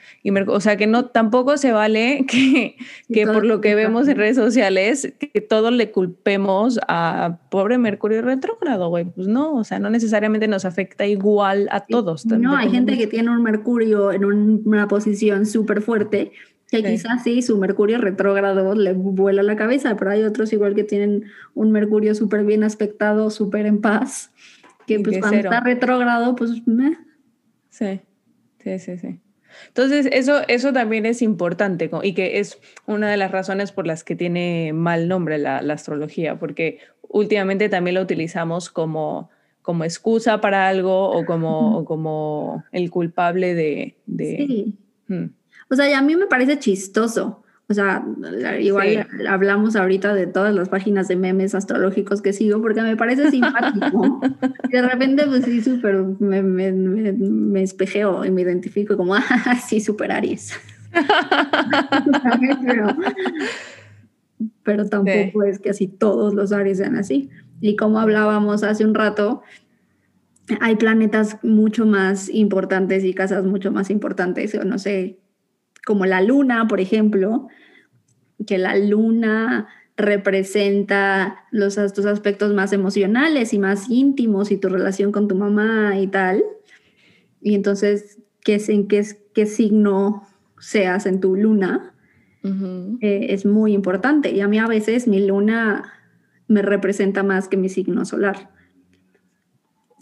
o sea, que no, tampoco se vale que, que por lo que vemos en redes sociales, que todos le culpemos a pobre Mercurio retrógrado, güey. Pues no, o sea, no necesariamente nos afecta igual a todos. No, hay gente que tiene un Mercurio en una posición súper fuerte que quizás sí, su Mercurio retrógrado le vuela la cabeza, pero hay otros igual que tienen un Mercurio súper bien aspectado, súper en paz, que pues cuando está retrógrado, pues me Sí, sí, sí, sí. Entonces, eso, eso también es importante y que es una de las razones por las que tiene mal nombre la, astrología, porque últimamente también lo utilizamos como, como excusa para algo o como, como el culpable de... Sí. Hmm. O sea, y a mí me parece chistoso o sea, igual hablamos ahorita de todas las páginas de memes astrológicos que sigo porque me parece simpático. de repente, pues sí, súper me, me, me, espejeo y me identifico como, ah, sí, súper Aries. pero, tampoco es que así todos los Aries sean así. Y como hablábamos hace un rato, hay planetas mucho más importantes y casas mucho más importantes, o no sé, como la luna, por ejemplo, que la luna representa los, tus aspectos más emocionales y más íntimos y tu relación con tu mamá y tal. Y entonces, ¿qué, es, en qué, qué signo seas en tu luna? Eh, es muy importante. Y a mí a veces mi luna me representa más que mi signo solar.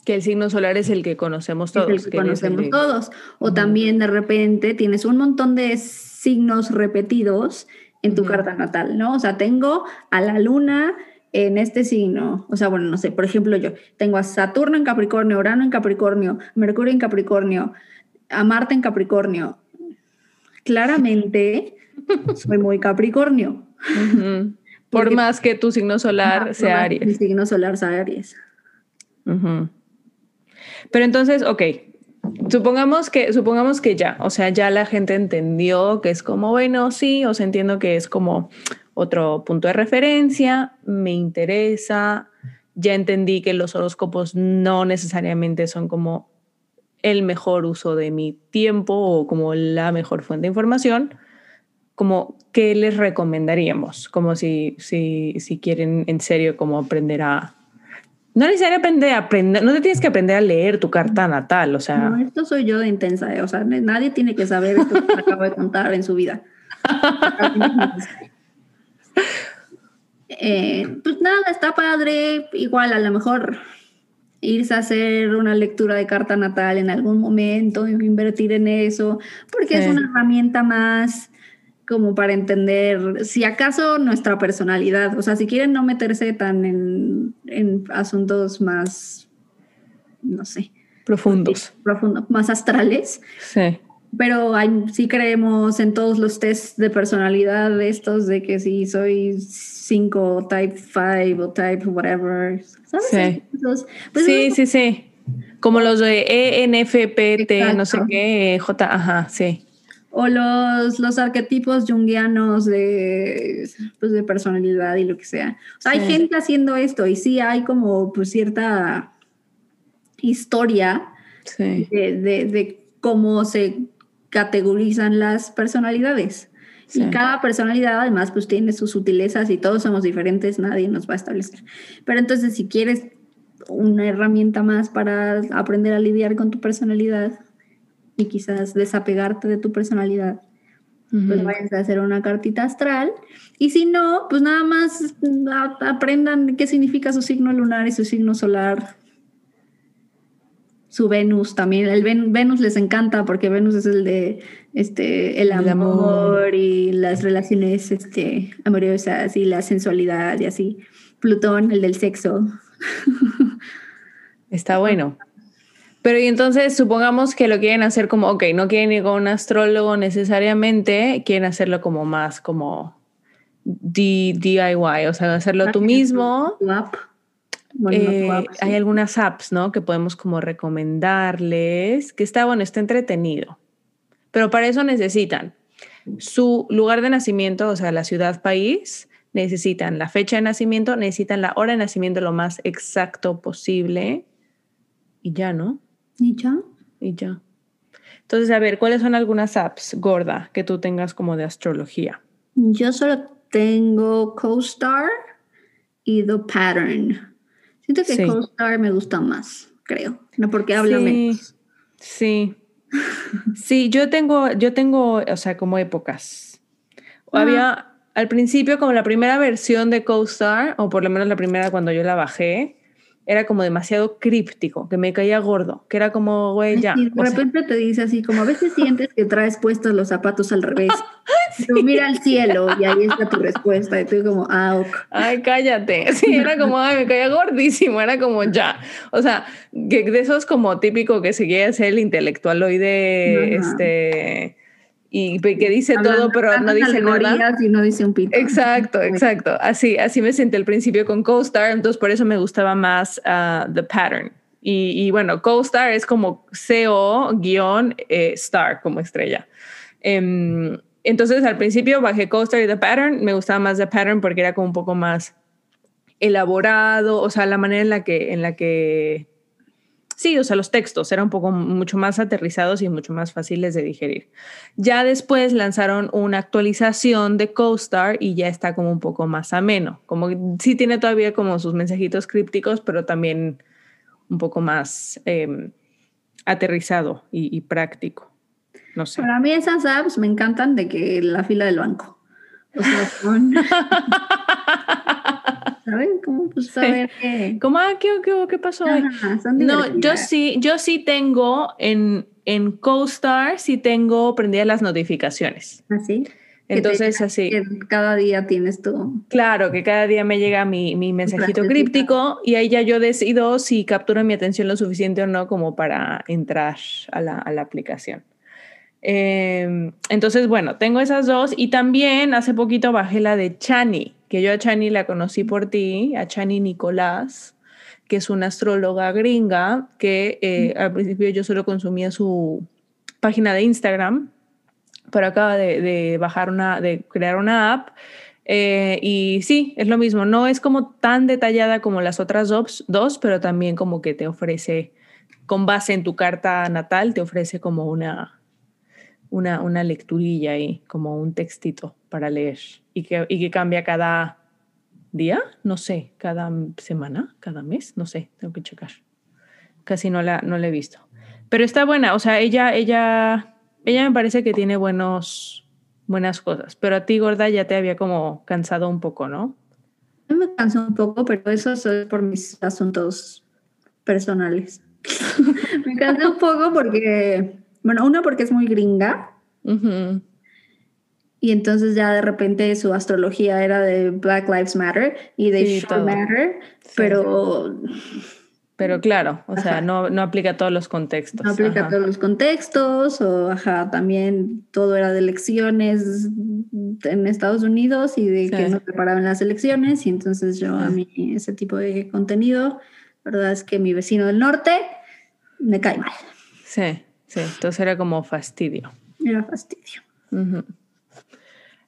Que el signo solar es el que conocemos todos. el que conocemos todos. O también de repente tienes un montón de signos repetidos en tu carta natal, ¿no? O sea, tengo a la luna en este signo, o sea, bueno, no sé, por ejemplo, yo tengo a Saturno en Capricornio, Urano en Capricornio, Mercurio en Capricornio, a Marte en Capricornio. Claramente soy muy Capricornio. Por más que tu signo solar sea Aries. Mi signo solar sea Aries. Pero entonces, ok, Supongamos que, supongamos que ya, o sea, ya la gente entendió que es como, bueno, sí, o sea, entiendo que es como otro punto de referencia, me interesa, ya entendí que los horóscopos no necesariamente son como el mejor uso de mi tiempo o como la mejor fuente de información, como qué les recomendaríamos, como si, si, si quieren en serio como aprender a, no necesariamente aprender, no te tienes que aprender a leer tu carta natal, o sea. No, esto soy yo de intensa, eh, o sea, nadie tiene que saber esto que acabo de contar en su vida. Eh, pues nada, está padre, igual a lo mejor irse a hacer una lectura de carta natal en algún momento, invertir en eso, porque es una herramienta más como para entender si acaso nuestra personalidad, o sea, si quieren no meterse tan en, en asuntos más, no sé. Profundos. Profundos, más astrales. Sí. Pero hay, sí creemos en todos los tests de personalidad estos, de que si soy 5, type 5 o type whatever. ¿sabes? Sí, pues sí, sí, sí. Como los de ENFPT, no sé qué, J, ajá, sí. O los, los arquetipos junguianos de, pues, de personalidad y lo que sea. O sea, hay Sí. gente haciendo esto y sí hay como pues, cierta historia Sí. de, de- de cómo se categorizan las personalidades. Sí. Y cada personalidad además pues tiene sus sutilezas y todos somos diferentes, nadie nos va a establecer. Pero entonces si quieres una herramienta más para aprender a lidiar con tu personalidad y quizás desapegarte de tu personalidad, pues Ujú. vayan a hacer una cartita astral. Y si no, pues nada más aprendan qué significa su signo lunar y su signo solar. Su Venus también. El Ven- Venus les encanta porque Venus es el de este el El amor, amor. y las relaciones este, amorosas y la sensualidad y así. Plutón, el del sexo. Está bueno. Pero y entonces supongamos que lo quieren hacer como, ok, no quieren ir con un astrólogo necesariamente, quieren hacerlo como más como D- DIY, o sea, hacerlo tú mismo. Tu app. Bueno, no tu Eh, app, sí. Hay algunas apps, ¿no? Que podemos como recomendarles, que está bueno, está entretenido. Pero para eso necesitan su lugar de nacimiento, o sea, la ciudad, país, necesitan la fecha de nacimiento, necesitan la hora de nacimiento lo más exacto posible y ya, ¿no? ¿Y ya? Y ya. Entonces, a ver, ¿cuáles son algunas apps, gorda, que tú tengas como de astrología? Yo solo tengo CoStar y The Pattern. Siento que Sí. CoStar me gusta más, creo. No porque habla sí, menos. Sí. Sí, yo tengo, yo tengo, o sea, como épocas. Ah. Había al principio como la primera versión de CoStar, o por lo menos la primera cuando yo la bajé, era como demasiado críptico, que me caía gordo, que era como, güey, ya. Y de sea, repente te dice así, como a veces sientes que traes puestos los zapatos al revés. Pero mira al cielo y ahí está tu respuesta. Y tú como, ah, ok. Ay, cállate. Sí, era como, ay, me caía gordísimo, era como ya. O sea, que de esos como típico que se quiere hacer el intelectualoide, Ajá. este, y que dice Hablando todo, pero no dice nada. Y no dice un pito. Exacto, exacto. Así, así me senté al principio con CoStar, entonces por eso me gustaba más ah, The Pattern. Y, y bueno, CoStar es como CO-star, como estrella. Em, entonces al principio bajé CoStar y The Pattern, me gustaba más The Pattern porque era como un poco más elaborado, o sea, la manera en la que, en la que, sí, o sea, los textos eran un poco mucho más aterrizados y mucho más fáciles de digerir. Ya después lanzaron una actualización de CoStar y ya está como un poco más ameno, como sí tiene todavía como sus mensajitos crípticos, pero también un poco más eh, aterrizado y, y práctico. No sé. Para mí esas apps me encantan de que la fila del banco. Son... ¿Saben? Como pues saber que... ¿Cómo, ah, ¿qué, qué, qué pasó hoy? No, yo sí, yo sí tengo en, en CoStar, sí tengo prendidas las notificaciones. ¿Así? Que te Entonces, así. que cada día tienes tu... Claro, que cada día me llega mi, mi mensajito críptico y ahí ya yo decido si captura mi atención lo suficiente o no como para entrar a la, a la aplicación. Eh, entonces, bueno, tengo esas dos y también hace poquito bajé la de Chani, que yo a Chani la conocí por ti, a Chani Nicolás, que es una astróloga gringa que eh, al principio yo solo consumía su página de Instagram, pero acaba de, de bajar una, de crear una app. eh, y sí, es lo mismo, no es como tan detallada como las otras dos, dos, pero también como que te ofrece, con base en tu carta natal, te ofrece como una, una, una lecturilla ahí, como un textito para leer y que, y que cambia cada día, no sé, cada semana, cada mes, no sé, tengo que checar. Casi no la, no la he visto. Pero está buena, o sea, ella, ella, ella me parece que tiene buenos, buenas cosas, pero a ti, gorda, ya te había como cansado un poco, ¿no? Me canso un poco, pero eso es por mis asuntos personales. me cansé un poco porque, bueno, uno porque es muy gringa Ujú. y entonces ya de repente su astrología era de Black Lives Matter y de Sí. Matter, Sí. pero Pero claro, o sea, Ajá. no, no aplica a todos los contextos. no aplica Ajá. a todos los contextos o ajá, también todo era de elecciones en Estados Unidos y de que Sí. no preparaban las elecciones y entonces yo a mí ese tipo de contenido, la verdad es que mi vecino del norte me cae mal. Sí, sí, entonces era como fastidio. Era fastidio.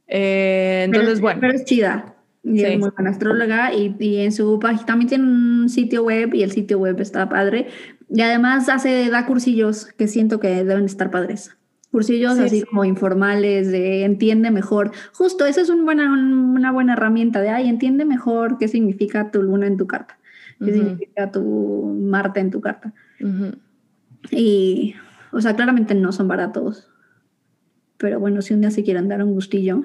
Eh, entonces, pero, bueno. Pero es chida. Y es muy buena astróloga y, y, en su página también tiene un sitio web y el sitio web está padre. Y además hace, da cursillos que siento que deben estar padres. Cursillos sí, así sí. como informales de entiende mejor. Justo, esa es un buena, una buena herramienta de, ay, entiende mejor qué significa tu luna en tu carta, qué uh -huh. significa tu Marte en tu carta. Uh -huh. Y, o sea, claramente no son baratos. Pero bueno, si un día se quieren dar un gustillo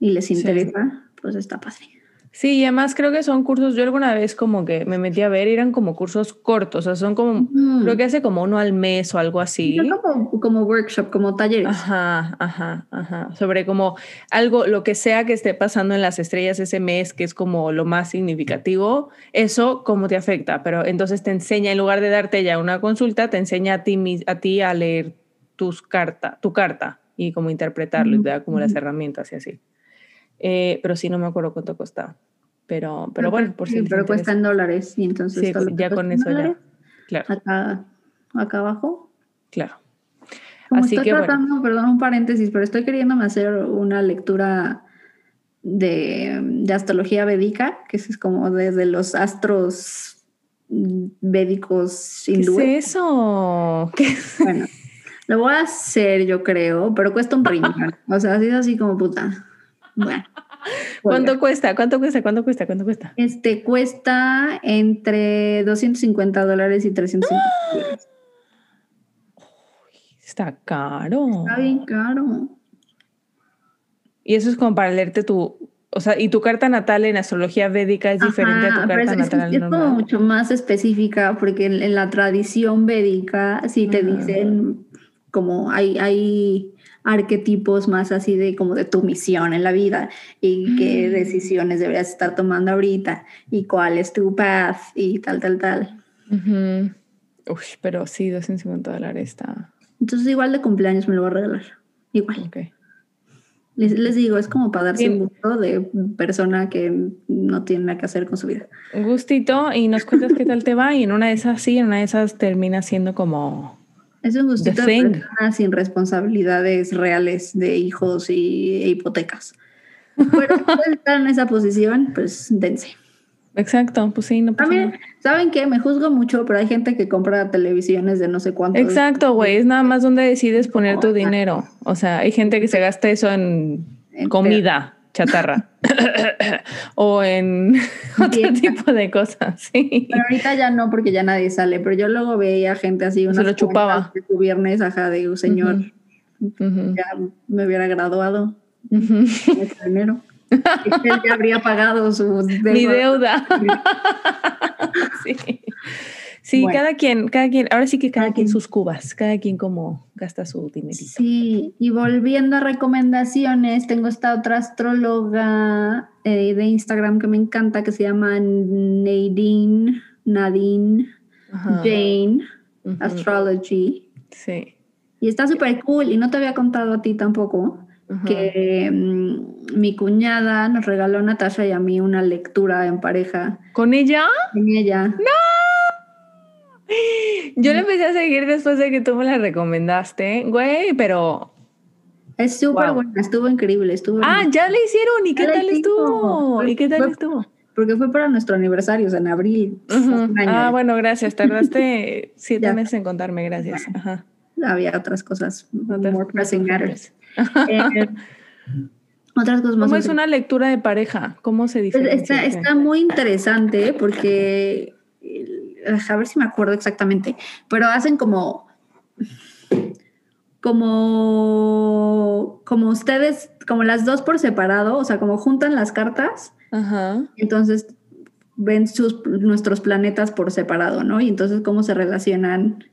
y les interesa, sí. pues está padre. Sí, y además creo que son cursos, yo alguna vez como que me metí a ver, eran como cursos cortos, o sea, son como, mm. creo que hace como uno al mes o algo así. Como, como workshop, como talleres. Ajá, ajá, ajá, sobre como algo, lo que sea que esté pasando en las estrellas ese mes, que es como lo más significativo, eso cómo te afecta, pero entonces te enseña, en lugar de darte ya una consulta, te enseña a ti, a, ti a leer tus carta, tu carta y cómo interpretarlo, mm. y te da como las herramientas y así. Eh, pero sí, no me acuerdo cuánto costaba. Pero, pero bueno, por sí, si Pero cuesta en dólares y entonces sí, ya con eso ya. Claro. Acá, acá abajo. Claro. Como Así estoy que, tratando, bueno. perdón, un paréntesis, pero estoy queriéndome hacer una lectura de, de astrología védica, que es como desde los astros védicos hindúes. ¿Qué es eso? ¿Qué? Bueno, lo voy a hacer, yo creo, pero cuesta un riñón. o sea, así así como puta. Bueno. ¿Cuánto cuesta? ¿Cuánto cuesta? ¿Cuánto cuesta? ¿Cuánto cuesta? Este cuesta entre 250 dólares y 350 dólares. Está caro. Está bien caro. Y eso es como para leerte tu, o sea, y tu carta natal en astrología védica es diferente a tu carta es, natal es, es como mucho más específica porque en, en la tradición védica sí te Ajá. dicen como hay, hay arquetipos más así de como de tu misión en la vida y qué decisiones deberías estar tomando ahorita y cuál es tu path y tal, tal, tal. Uh -huh. Uy, pero sí, 250 dólares está. Entonces igual de cumpleaños me lo voy a regalar. Igual. Okay. Les, les, digo, es como para darse un gusto de persona que no tiene nada que hacer con su vida. Un gustito y nos cuentas qué tal te va y en una de esas sí, en una de esas termina siendo como es un gustito de personas sin responsabilidades reales de hijos y e hipotecas. Pero si están en esa posición, pues dense. Exacto, pues sí, no pasa También, nada. ¿saben qué? Me juzgo mucho, pero hay gente que compra televisiones de no sé cuánto. Exacto, güey, es nada más donde decides poner tu dinero. O sea, hay gente que se gasta eso en, en comida chatarra o en otro tipo de cosas. Sí. Pero ahorita ya no, porque ya nadie sale. Pero yo luego veía gente así, se lo chupaba. De tu viernes, ajá, de un señor, uh -huh. ya me hubiera graduado uh -huh. en enero. él ya habría pagado su deuda. Mi deuda. sí. Sí, bueno. cada quien, cada quien, ahora sí que cada, cada quien, quien sus cubas, cada quien como gasta su dinerito. Sí, y volviendo a recomendaciones, tengo esta otra astróloga eh, de Instagram que me encanta, que se llama Nadine, Nadine Ajá. Jane uh -huh. Astrology. Sí. Y está súper cool, y no te había contado a ti tampoco, uh -huh. que um, mi cuñada nos regaló a Natasha y a mí una lectura en pareja. ¿Con ella? Con ella. ¡No! Yo le empecé a seguir después de que tú me la recomendaste, güey, pero... Es súper wow. buena, estuvo increíble, estuvo... Ah, ya le hicieron, ¿y qué ya tal estuvo? ¿Y qué tal fue, estuvo? Porque fue para nuestro aniversario, en abril. Uh -huh. Ah, bueno, gracias, tardaste siete meses en contarme, gracias. Ajá. Había otras cosas, otras more pressing matters. eh, otras cosas más. ¿Cómo es una lectura de pareja? ¿Cómo se? Está, está muy interesante porque a ver si me acuerdo exactamente, pero hacen como, como, como ustedes, como las dos por separado, o sea, como juntan las cartas, Ajá. entonces ven sus, nuestros planetas por separado, ¿no? Y entonces cómo se relacionan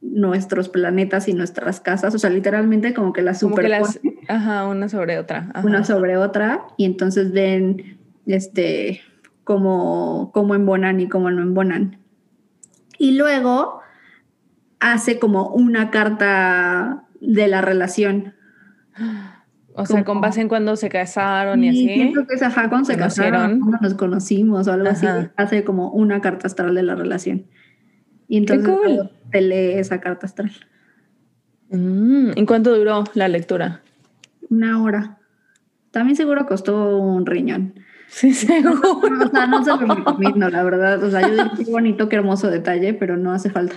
nuestros planetas y nuestras casas, o sea, literalmente como que las superponen. Ajá, una sobre otra. Ajá. Una sobre otra, y entonces ven, este, cómo, cómo embonan y cómo no embonan. Y luego hace como una carta de la relación. O sea, con base en cuando se casaron y, y así. Siento que es ajá, cuando se casaron, cuando nos conocimos o algo ajá. así. Hace como una carta astral de la relación. Y entonces Qué cool. te lee esa carta astral. Mm, ¿En cuánto duró la lectura? Una hora. También seguro costó un riñón. Sí, seguro. O sea, no se lo recomiendo, la verdad. O sea, yo digo qué bonito, qué hermoso detalle, pero no hace falta.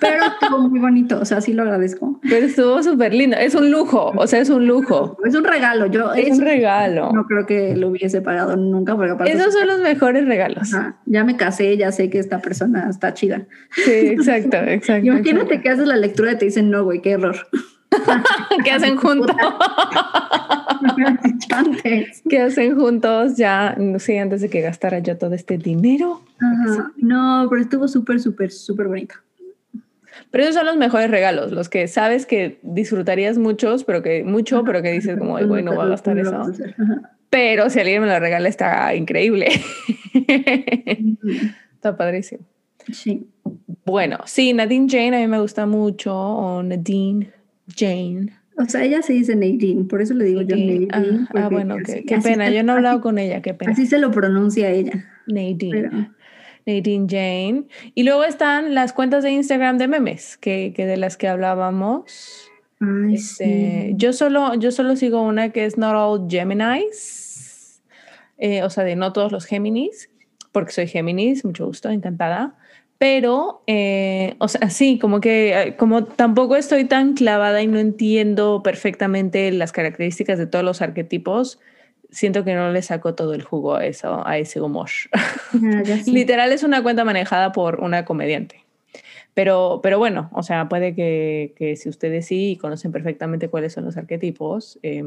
Pero estuvo muy bonito, o sea, sí lo agradezco. Pero estuvo súper lindo. Es un lujo, o sea, es un lujo. Es un regalo. Yo Es un regalo. no creo que lo hubiese pagado nunca, porque aparte. Esos son los mejores regalos. Ajá, ya me casé, ya sé que esta persona está chida. Sí, exacto, exacto. Imagínate que haces la lectura y te dicen, no, güey, qué error. ¿Qué hacen juntos? ¿Qué hacen juntos ya? Sí, antes de que gastara yo todo este dinero. Ajá. No, pero estuvo súper, súper, súper bonito. Pero esos son los mejores regalos, los que sabes que disfrutarías muchos, pero que mucho, pero que dices como, ay, güey, no voy a gastar eso. Ajá. Pero si alguien me lo regala, está increíble. está padrísimo. Sí. Bueno, sí, Nadine Jane a mí me gusta mucho, o Nadine Jane. O sea, ella se dice Nadine, por eso le digo yo Nadine. Nadine. Ah, ah, bueno, así- qué, qué así pena. Yo no he hablado con ella, qué pena. Así se lo pronuncia ella. Nadine. Pero, Nadine Jane. Y luego están las cuentas de Instagram de memes, que, que de las que hablábamos. ay, Este, sí. yo, solo, yo solo sigo una que es Not All Geminis, eh, o sea, de no todos los Géminis, porque soy Géminis, mucho gusto, encantada. Pero, eh, o sea, sí, como que eh, como tampoco estoy tan clavada y no entiendo perfectamente las características de todos los arquetipos, siento que no le saco todo el jugo a eso, a ese humor. Ah, sé. Literal es una cuenta manejada por una comediante. Pero, pero bueno, o sea, puede que, que si ustedes sí conocen perfectamente cuáles son los arquetipos, eh,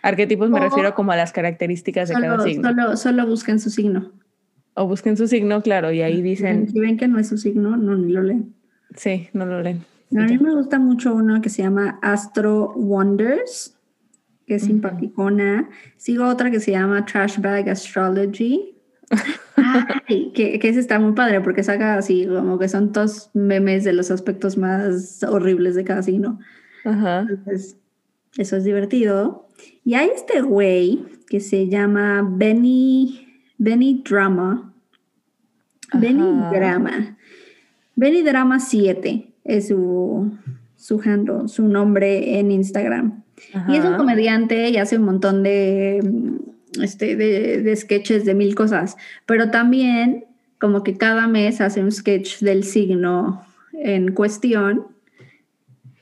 arquetipos me O- refiero como a las características de cada Solo, signo. solo, solo busquen su signo. O busquen su signo, claro, y ahí dicen, Si ven que no es su signo, no, ni lo leen. sí, no lo leen. A mí me gusta mucho uno que se llama Astro Wonders, que es simpaticona. Sigo otra que se llama Trash Bag Astrology. Ay, que, que ese está muy padre porque saca así como que son todos memes de los aspectos más horribles de cada signo. Ajá. Entonces, eso es divertido. Y hay este güey que se llama Benny, Benny Drama. Benny Ajá. Drama. Benny Drama 7 es su, su handle, su nombre en Instagram. Y es un comediante y hace un montón de, este, de, de sketches de mil cosas, pero también como que cada mes hace un sketch del signo en cuestión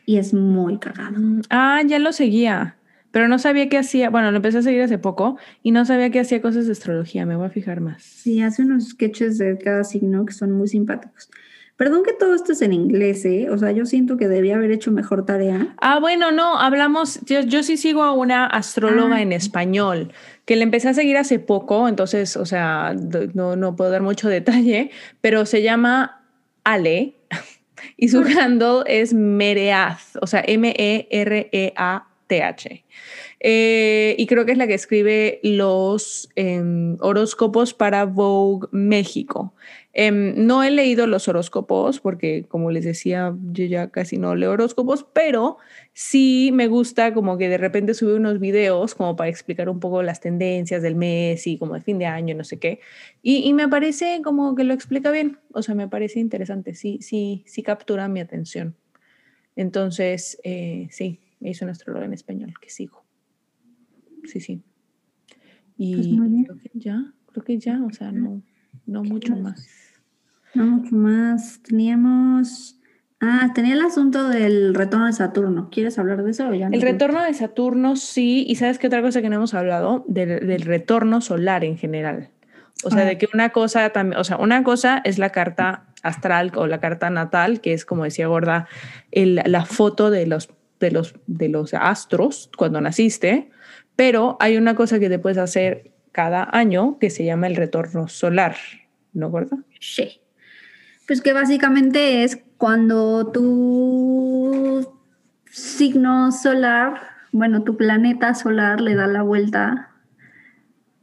y es muy cagado. Mm, Ah, ya lo seguía, pero no sabía qué hacía. Bueno, lo empecé a seguir hace poco y no sabía que hacía cosas de astrología. Me voy a fijar más. Sí, hace unos sketches de cada signo que son muy simpáticos. Perdón que todo esto es en inglés, ¿eh? O sea, yo siento que debía haber hecho mejor tarea. Ah, bueno, no, hablamos, yo, yo sí sigo a una astróloga Ah. en español, que le empecé a seguir hace poco, entonces, o sea, no, no puedo dar mucho detalle, pero se llama Ale y su handle es Mereath, o sea, M-E-R-E-A-T-H. Eh, y creo que es la que escribe los em, horóscopos para Vogue México. Em, no he leído los horóscopos porque, como les decía, yo ya casi no leo horóscopos, pero sí me gusta como que de repente sube unos videos como para explicar un poco las tendencias del mes y como de fin de año, no sé qué. Y, y me parece como que lo explica bien, o sea, me parece interesante, sí, sí, sí captura mi atención. Entonces, eh, sí, es un astrólogo en español que sigo. Sí, sí. Y Pues muy bien. creo que ya, creo que ya, o sea, no, no mucho más. No mucho más. Teníamos. Ah, tenía el asunto del retorno de Saturno. ¿Quieres hablar de eso o ya no? El retorno de Saturno, sí, y sabes qué otra cosa que no hemos hablado, del, del retorno solar en general. O sea, Ah. de que una cosa también, o sea, una cosa es la carta astral o la carta natal, que es como decía Gorda, el- la foto de los, de, los, de los astros cuando naciste, pero hay una cosa que te puedes hacer cada año que se llama el retorno solar, ¿no, Gorda? Sí. Pues que básicamente es cuando tu signo solar, bueno, tu planeta solar le da la vuelta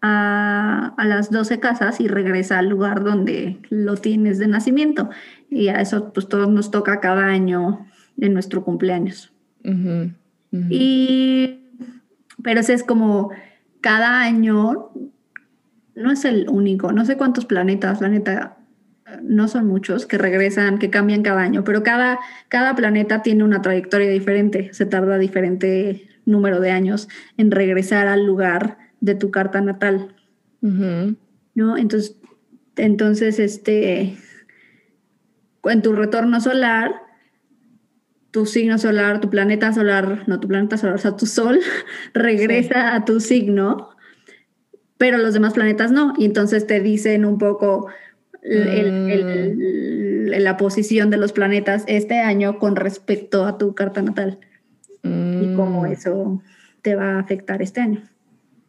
a, a las 12 casas y regresa al lugar donde lo tienes de nacimiento. Y a eso pues todos nos toca cada año en nuestro cumpleaños. Ujú. Y, pero ese es como cada año, no es el único, no sé cuántos planetas, la neta, no son muchos, que regresan, que cambian cada año, pero cada, cada planeta tiene una trayectoria diferente, se tarda diferente número de años en regresar al lugar de tu carta natal. ¿No? Entonces, entonces, este, en tu retorno solar, tu signo solar, tu planeta solar, no tu planeta solar, o sea, tu sol regresa a tu signo, pero los demás planetas no. Y entonces te dicen un poco mm. la posición de los planetas este año con respecto a tu carta natal y cómo mm. eso te va a afectar este año.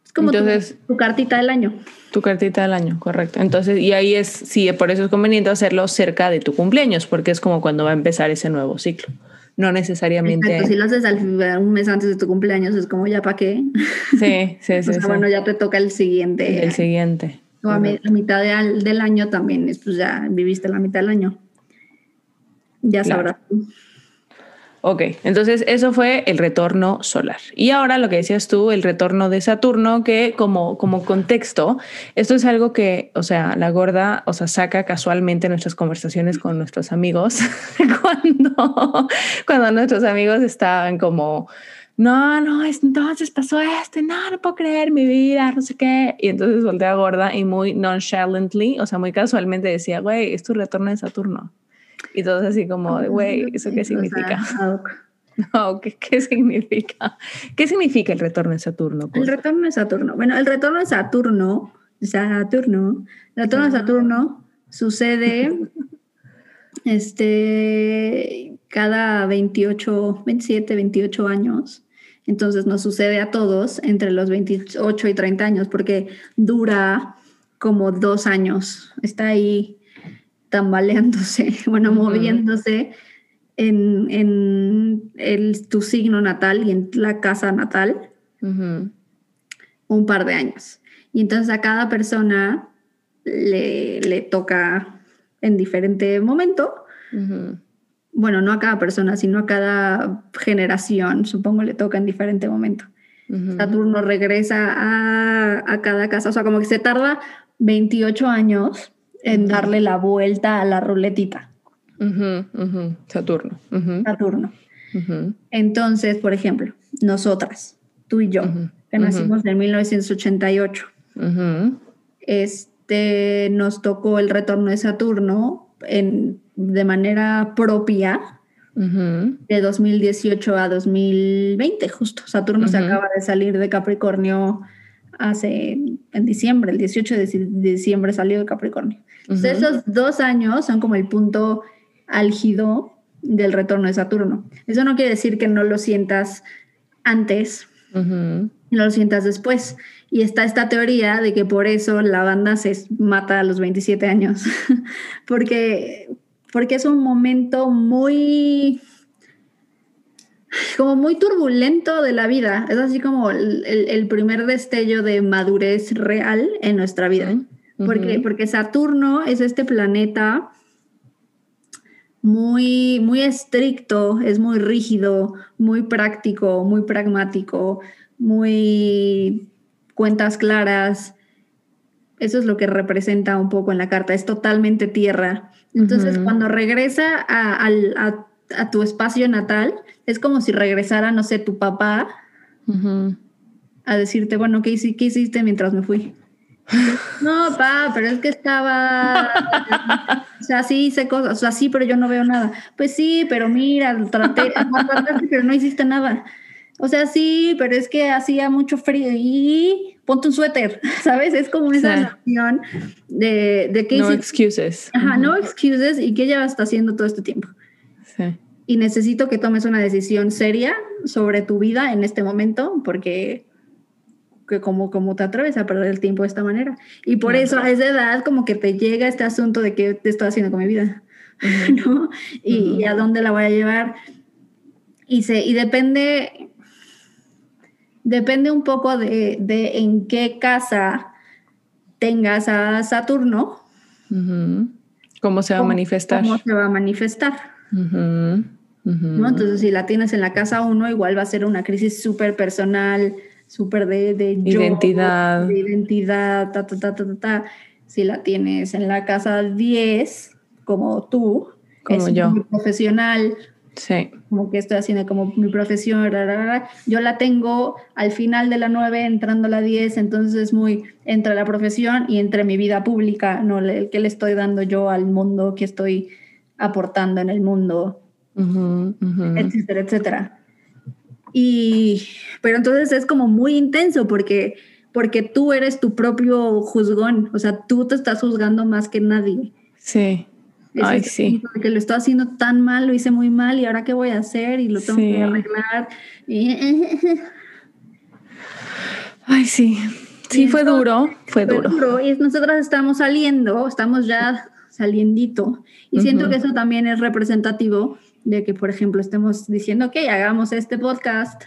Es como tu, cartita del año. Tu cartita del año, correcto. Entonces, y ahí es, sí, por eso es conveniente hacerlo cerca de tu cumpleaños, porque es como cuando va a empezar ese nuevo ciclo. No necesariamente. si lo haces un mes antes de tu cumpleaños, es como ya para qué. Sí, sí, sí, Bueno, ya te toca el siguiente. El siguiente. O a la mitad del año también, pues ya viviste la mitad del año. Ya sabrás Ok, entonces eso fue el retorno solar. Y ahora lo que decías tú, el retorno de Saturno, que como, como contexto, esto es algo que, o sea, la gorda, o sea, saca casualmente nuestras conversaciones con nuestros amigos cuando, cuando nuestros amigos estaban como, no, no, entonces pasó esto, no, no puedo creer mi vida, no sé qué. Y entonces voltea gorda y muy nonchalantly, o sea, muy casualmente decía, güey, es tu retorno de Saturno. Y todos así como, güey, ¿eso qué significa? No, ¿qué, ¿qué, significa? ¿Qué significa el retorno de Saturno? El retorno de Saturno. Bueno, el retorno de Saturno, Saturno, el retorno de Saturno sucede este, cada 28, 27, 28 años. Entonces nos sucede a todos entre los 28 y 30 años porque dura como dos años. Está ahí tambaleándose, bueno, moviéndose en, en el, tu signo natal y en la casa natal un par de años. Y entonces a cada persona le, le toca en diferente momento. Bueno, no a cada persona, sino a cada generación, supongo le toca en diferente momento. Saturno regresa a, a, cada casa, o sea, como que se tarda 28 años en darle la vuelta a la ruletita. Saturno. Saturno. Entonces, por ejemplo, nosotras, tú y yo, que nacimos en 1988, este, nos tocó el retorno de Saturno en, de manera propia de 2018 a 2020, justo. Saturno se acaba de salir de Capricornio hace en diciembre, el 18 de diciembre salió de Capricornio. Entonces, esos dos años son como el punto álgido del retorno de Saturno. Eso no quiere decir que no lo sientas antes, no lo sientas después. Y está esta teoría de que por eso la banda se mata a los 27 años, porque, porque es un momento muy como muy turbulento de la vida. Es así como el, primer destello de madurez real en nuestra vida. porque, porque Saturno es este planeta muy, muy estricto, es muy rígido, muy práctico, muy pragmático, muy cuentas claras. Eso es lo que representa un poco en la carta, es totalmente tierra. Entonces, cuando regresa a, a tu espacio natal, es como si regresara, no sé, tu papá a decirte, bueno, ¿qué, ¿qué hiciste mientras me fui? No, papá, pero es que estaba. o sea, sí hice cosas, o sea, sí, pero yo no veo nada. Pues sí, pero mira, traté, pero no hiciste nada. O sea, sí, pero es que hacía mucho frío y ponte un suéter, ¿sabes? Es como esa sensación de, de que... No excuses. Ajá, no excuses y que ella está haciendo todo este tiempo. Sí y necesito que tomes una decisión seria sobre tu vida en este momento porque que como, como te atreves a perder el tiempo de esta manera. Y por eso a esa edad como que te llega este asunto de qué te estoy haciendo con mi vida, ¿no? Y, a dónde la voy a llevar. Y, se, y depende, depende un poco de, de en qué casa tengas a Saturno. ¿Cómo se va a manifestar? ¿Cómo se va a manifestar? Entonces, si la tienes en la casa uno, igual va a ser una crisis súper personal, súper de, de identidad. de identidad, ta, ta, ta, ta, ta, Si la tienes en la casa 10, como tú, Como es yo. muy profesional, Sí. como que estoy haciendo como mi profesión, ra, ra, ra. yo la tengo al final de la 9, entrando a la 10, entonces es muy entre la profesión y entre mi vida pública, ¿no? El que le estoy dando yo al mundo, que estoy aportando en el mundo, Ujú. etcétera, etcétera. Y, pero entonces es como muy intenso porque, porque tú eres tu propio juzgón, o sea, tú te estás juzgando más que nadie. Sí. Es Ay, sí. punto de que lo estoy haciendo tan mal, lo hice muy mal y ahora qué voy a hacer y lo tengo Sí. que arreglar. Y, Ay, sí. Sí, Y fue entonces, duro, fue Fue duro. duro, Y nosotras estamos saliendo, estamos ya saliendito. Y siento Ujú. que eso también es representativo de que, por ejemplo, estemos diciendo, ok, hagamos este podcast,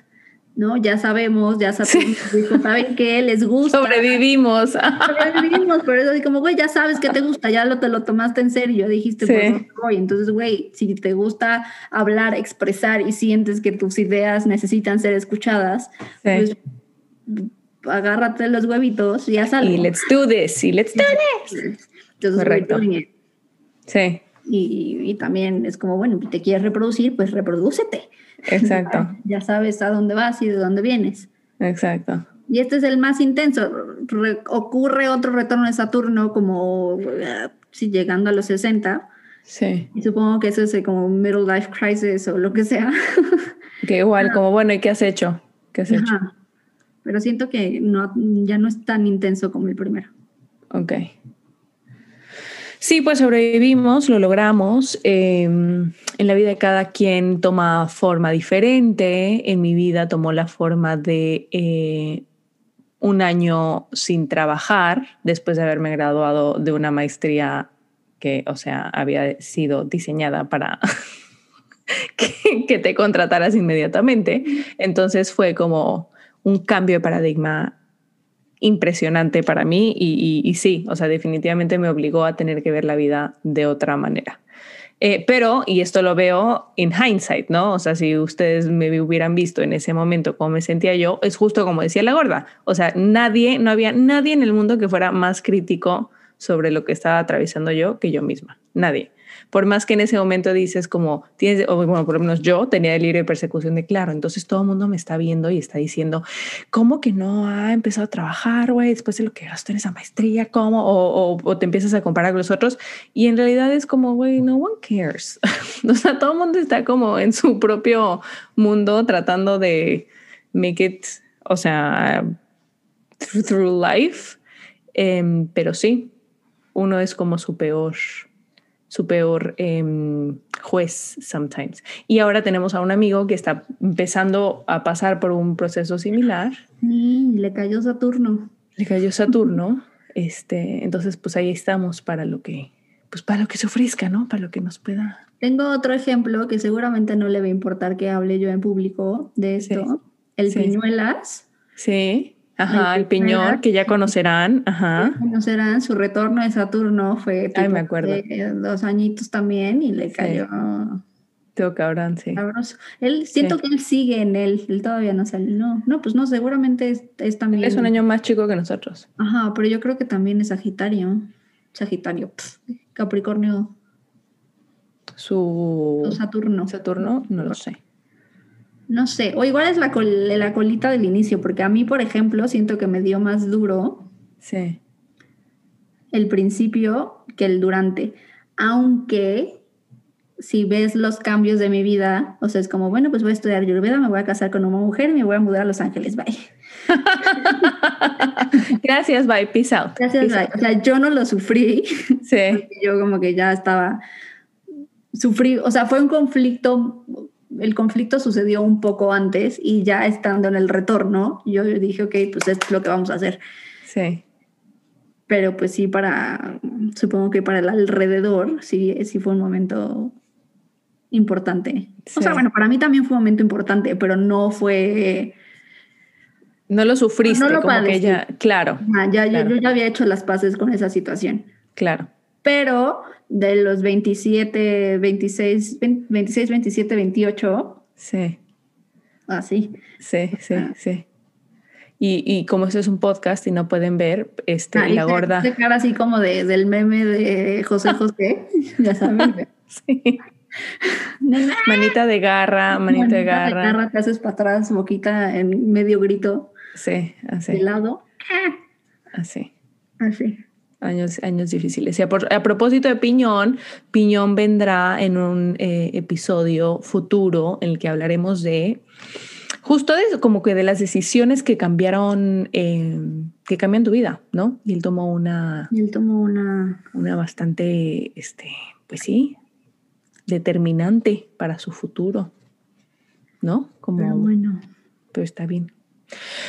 ¿no? Ya sabemos, ya sabemos, dijo, ¿saben qué? Les gusta. Sobrevivimos. Sobrevivimos, pero es así como, güey, ya sabes que te gusta, ya lo, te lo tomaste en serio, dijiste, Sí. por dónde voy. Entonces, güey, si te gusta hablar, expresar y sientes que tus ideas necesitan ser escuchadas, pues agárrate los huevitos y haz algo. Y let's do this, y let's do this. Entonces, Correcto. Sí, Y, y también es como, bueno, te quieres reproducir, pues reprodúcete. exacto, Ya sabes a dónde vas y de dónde vienes. exacto. Y este es el más intenso. Re- ocurre otro retorno de Saturno como eh, sí, llegando a los 60. Sí. Y supongo que eso es como middle life crisis o lo que sea. Que igual, como bueno, ¿y qué has hecho? ¿Qué has hecho? Ajá. Pero siento que no, ya no es tan intenso como el primero. Ok. Sí, pues sobrevivimos, lo logramos. Eh, en la vida de cada quien toma forma diferente. En mi vida tomó la forma de eh, un año sin trabajar después de haberme graduado de una maestría que, o sea, había sido diseñada para que, que te contrataras inmediatamente. Entonces fue como un cambio de paradigma impresionante para mí y, sí, o sea, definitivamente me obligó a tener que ver la vida de otra manera. Eh, pero, y esto lo veo en hindsight, ¿no? O sea, si ustedes me hubieran visto en ese momento cómo me sentía yo, es justo como decía la gorda. O sea, nadie, no había nadie en el mundo que fuera más crítico sobre lo que estaba atravesando yo que yo misma. Nadie. Por más que en ese momento dices como, tienes, o bueno, por lo menos yo tenía el libre de persecución de claro, entonces todo el mundo me está viendo y está diciendo, ¿cómo que no ha empezado a trabajar, güey, después de lo que gastó en esa maestría? ¿Cómo? O, o- o te empiezas a comparar con los otros. Y en realidad es como, güey, no one cares. o sea, todo el mundo está como en su propio mundo tratando de make it, o sea, through, through life. Em, pero sí, uno es como su peor, su peor em, juez sometimes. Y ahora tenemos a un amigo que está empezando a pasar por un proceso similar. Sí, le cayó Saturno. Le cayó Saturno. Este, entonces, pues ahí estamos para lo que, pues para lo que se ofrezca, ¿no? Para lo que nos pueda. Tengo otro ejemplo que seguramente no le va a importar que hable yo en público de esto. El sí. Piñuelas. Sí. Ajá, el ¿verdad? que ya conocerán. Ajá. Conocerán, su retorno de Saturno fue Ay, me acuerdo. de dos añitos también y le Sí. cayó Teo cabrón, sí. sabroso. Él, siento Sí. que él sigue en él, él todavía no sale. No, no, pues no, seguramente es, es también. Es un año más chico que nosotros. Ajá, pero yo creo que también es Sagitario. Sagitario, Capricornio, Su o Saturno. Saturno, no lo sé. No sé, o igual es la, col- la colita del inicio, porque a mí, por ejemplo, siento que me dio más duro Sí. el principio que el durante. Aunque si ves los cambios de mi vida, o sea, es como, bueno, pues voy a estudiar Ayurveda, me voy a casar con una mujer y me voy a mudar a Los Ángeles, bye. Gracias, bye. Peace out. Gracias, Peace bye. out. O sea, yo no lo sufrí, Sí. yo como que ya estaba, sufrí, o sea, fue un conflicto, el conflicto sucedió un poco antes y ya estando en el retorno, yo dije, ok, pues esto es lo que vamos a hacer. Sí. pero pues sí para, supongo que para el alrededor, sí, sí fue un momento importante. O sea, bueno, para mí también fue un momento importante, pero no fue, No lo sufriste, No lo como que padecí. ya. Claro, ah, ya, yo- yo, ya había hecho las paces con esa situación. claro. Pero de los 27, 26, 20 26, 27, 28, Sí, así. sí, sí, Ah. sí. Y, como eso es un podcast y no pueden ver, este, ah, la gorda. De cara así como de, del meme de José José, ya saben. sí. manita de garra, manita, de garra. De garra, te haces para atrás, boquita en medio grito. Sí, así. De lado. Así. Así. Años, años difíciles. Y a, propósito de Piñón, Piñón vendrá en un eh, episodio futuro en el que hablaremos de justo de como que de las decisiones que cambiaron, eh, que cambian tu vida, ¿no? Y él tomó una... Y él tomó una... Una bastante, este, pues sí, determinante para su futuro, ¿no? Como, pero bueno. Pero está bien.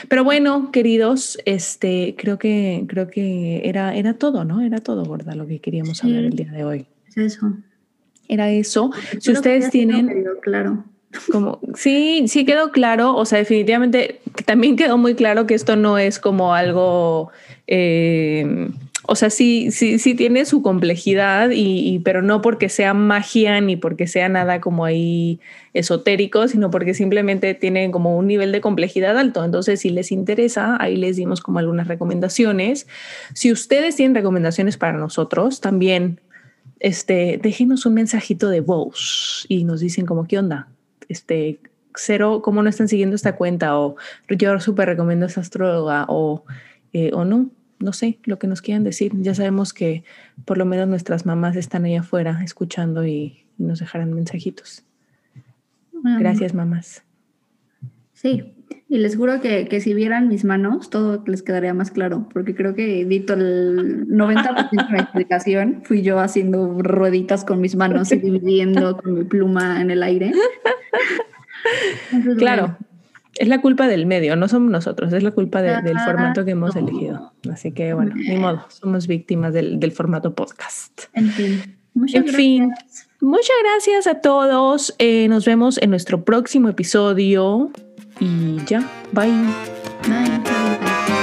Pero bueno, queridos, este, creo que, creo que era, era todo, ¿no? Era todo, gorda, lo que queríamos hablar el día de hoy. Es eso. Era eso. si ustedes tienen. claro. Como, sí, sí quedó claro. O sea, definitivamente también quedó muy claro que esto no es como algo. Eh, o sea, sí, sí, sí tiene su complejidad, y, pero no porque sea magia ni porque sea nada como ahí esotérico, sino porque simplemente tiene como un nivel de complejidad alto. Entonces, si les interesa, ahí les dimos como algunas recomendaciones. Si ustedes tienen recomendaciones para nosotros, también este, déjenos un mensajito de voz y nos dicen como, ¿qué onda? Este, cero, ¿cómo no están siguiendo esta cuenta? O yo súper recomiendo esta astróloga o, eh, o no no sé, lo que nos quieran decir. Ya sabemos que por lo menos nuestras mamás están ahí afuera escuchando y, nos dejarán mensajitos. Gracias, mamás. Sí, y les juro que, que, si vieran mis manos, todo les quedaría más claro, porque creo que edito el 90% de la explicación. Fui yo haciendo rueditas con mis manos y dividiendo con mi pluma en el aire. claro. Es la culpa del medio, no somos nosotros, es la culpa del formato que hemos elegido. Así que bueno, ni modo, somos víctimas del, formato podcast. En fin. Muchas en fin, muchas gracias a todos. Eh, nos vemos en nuestro próximo episodio y ya, bye. Bye.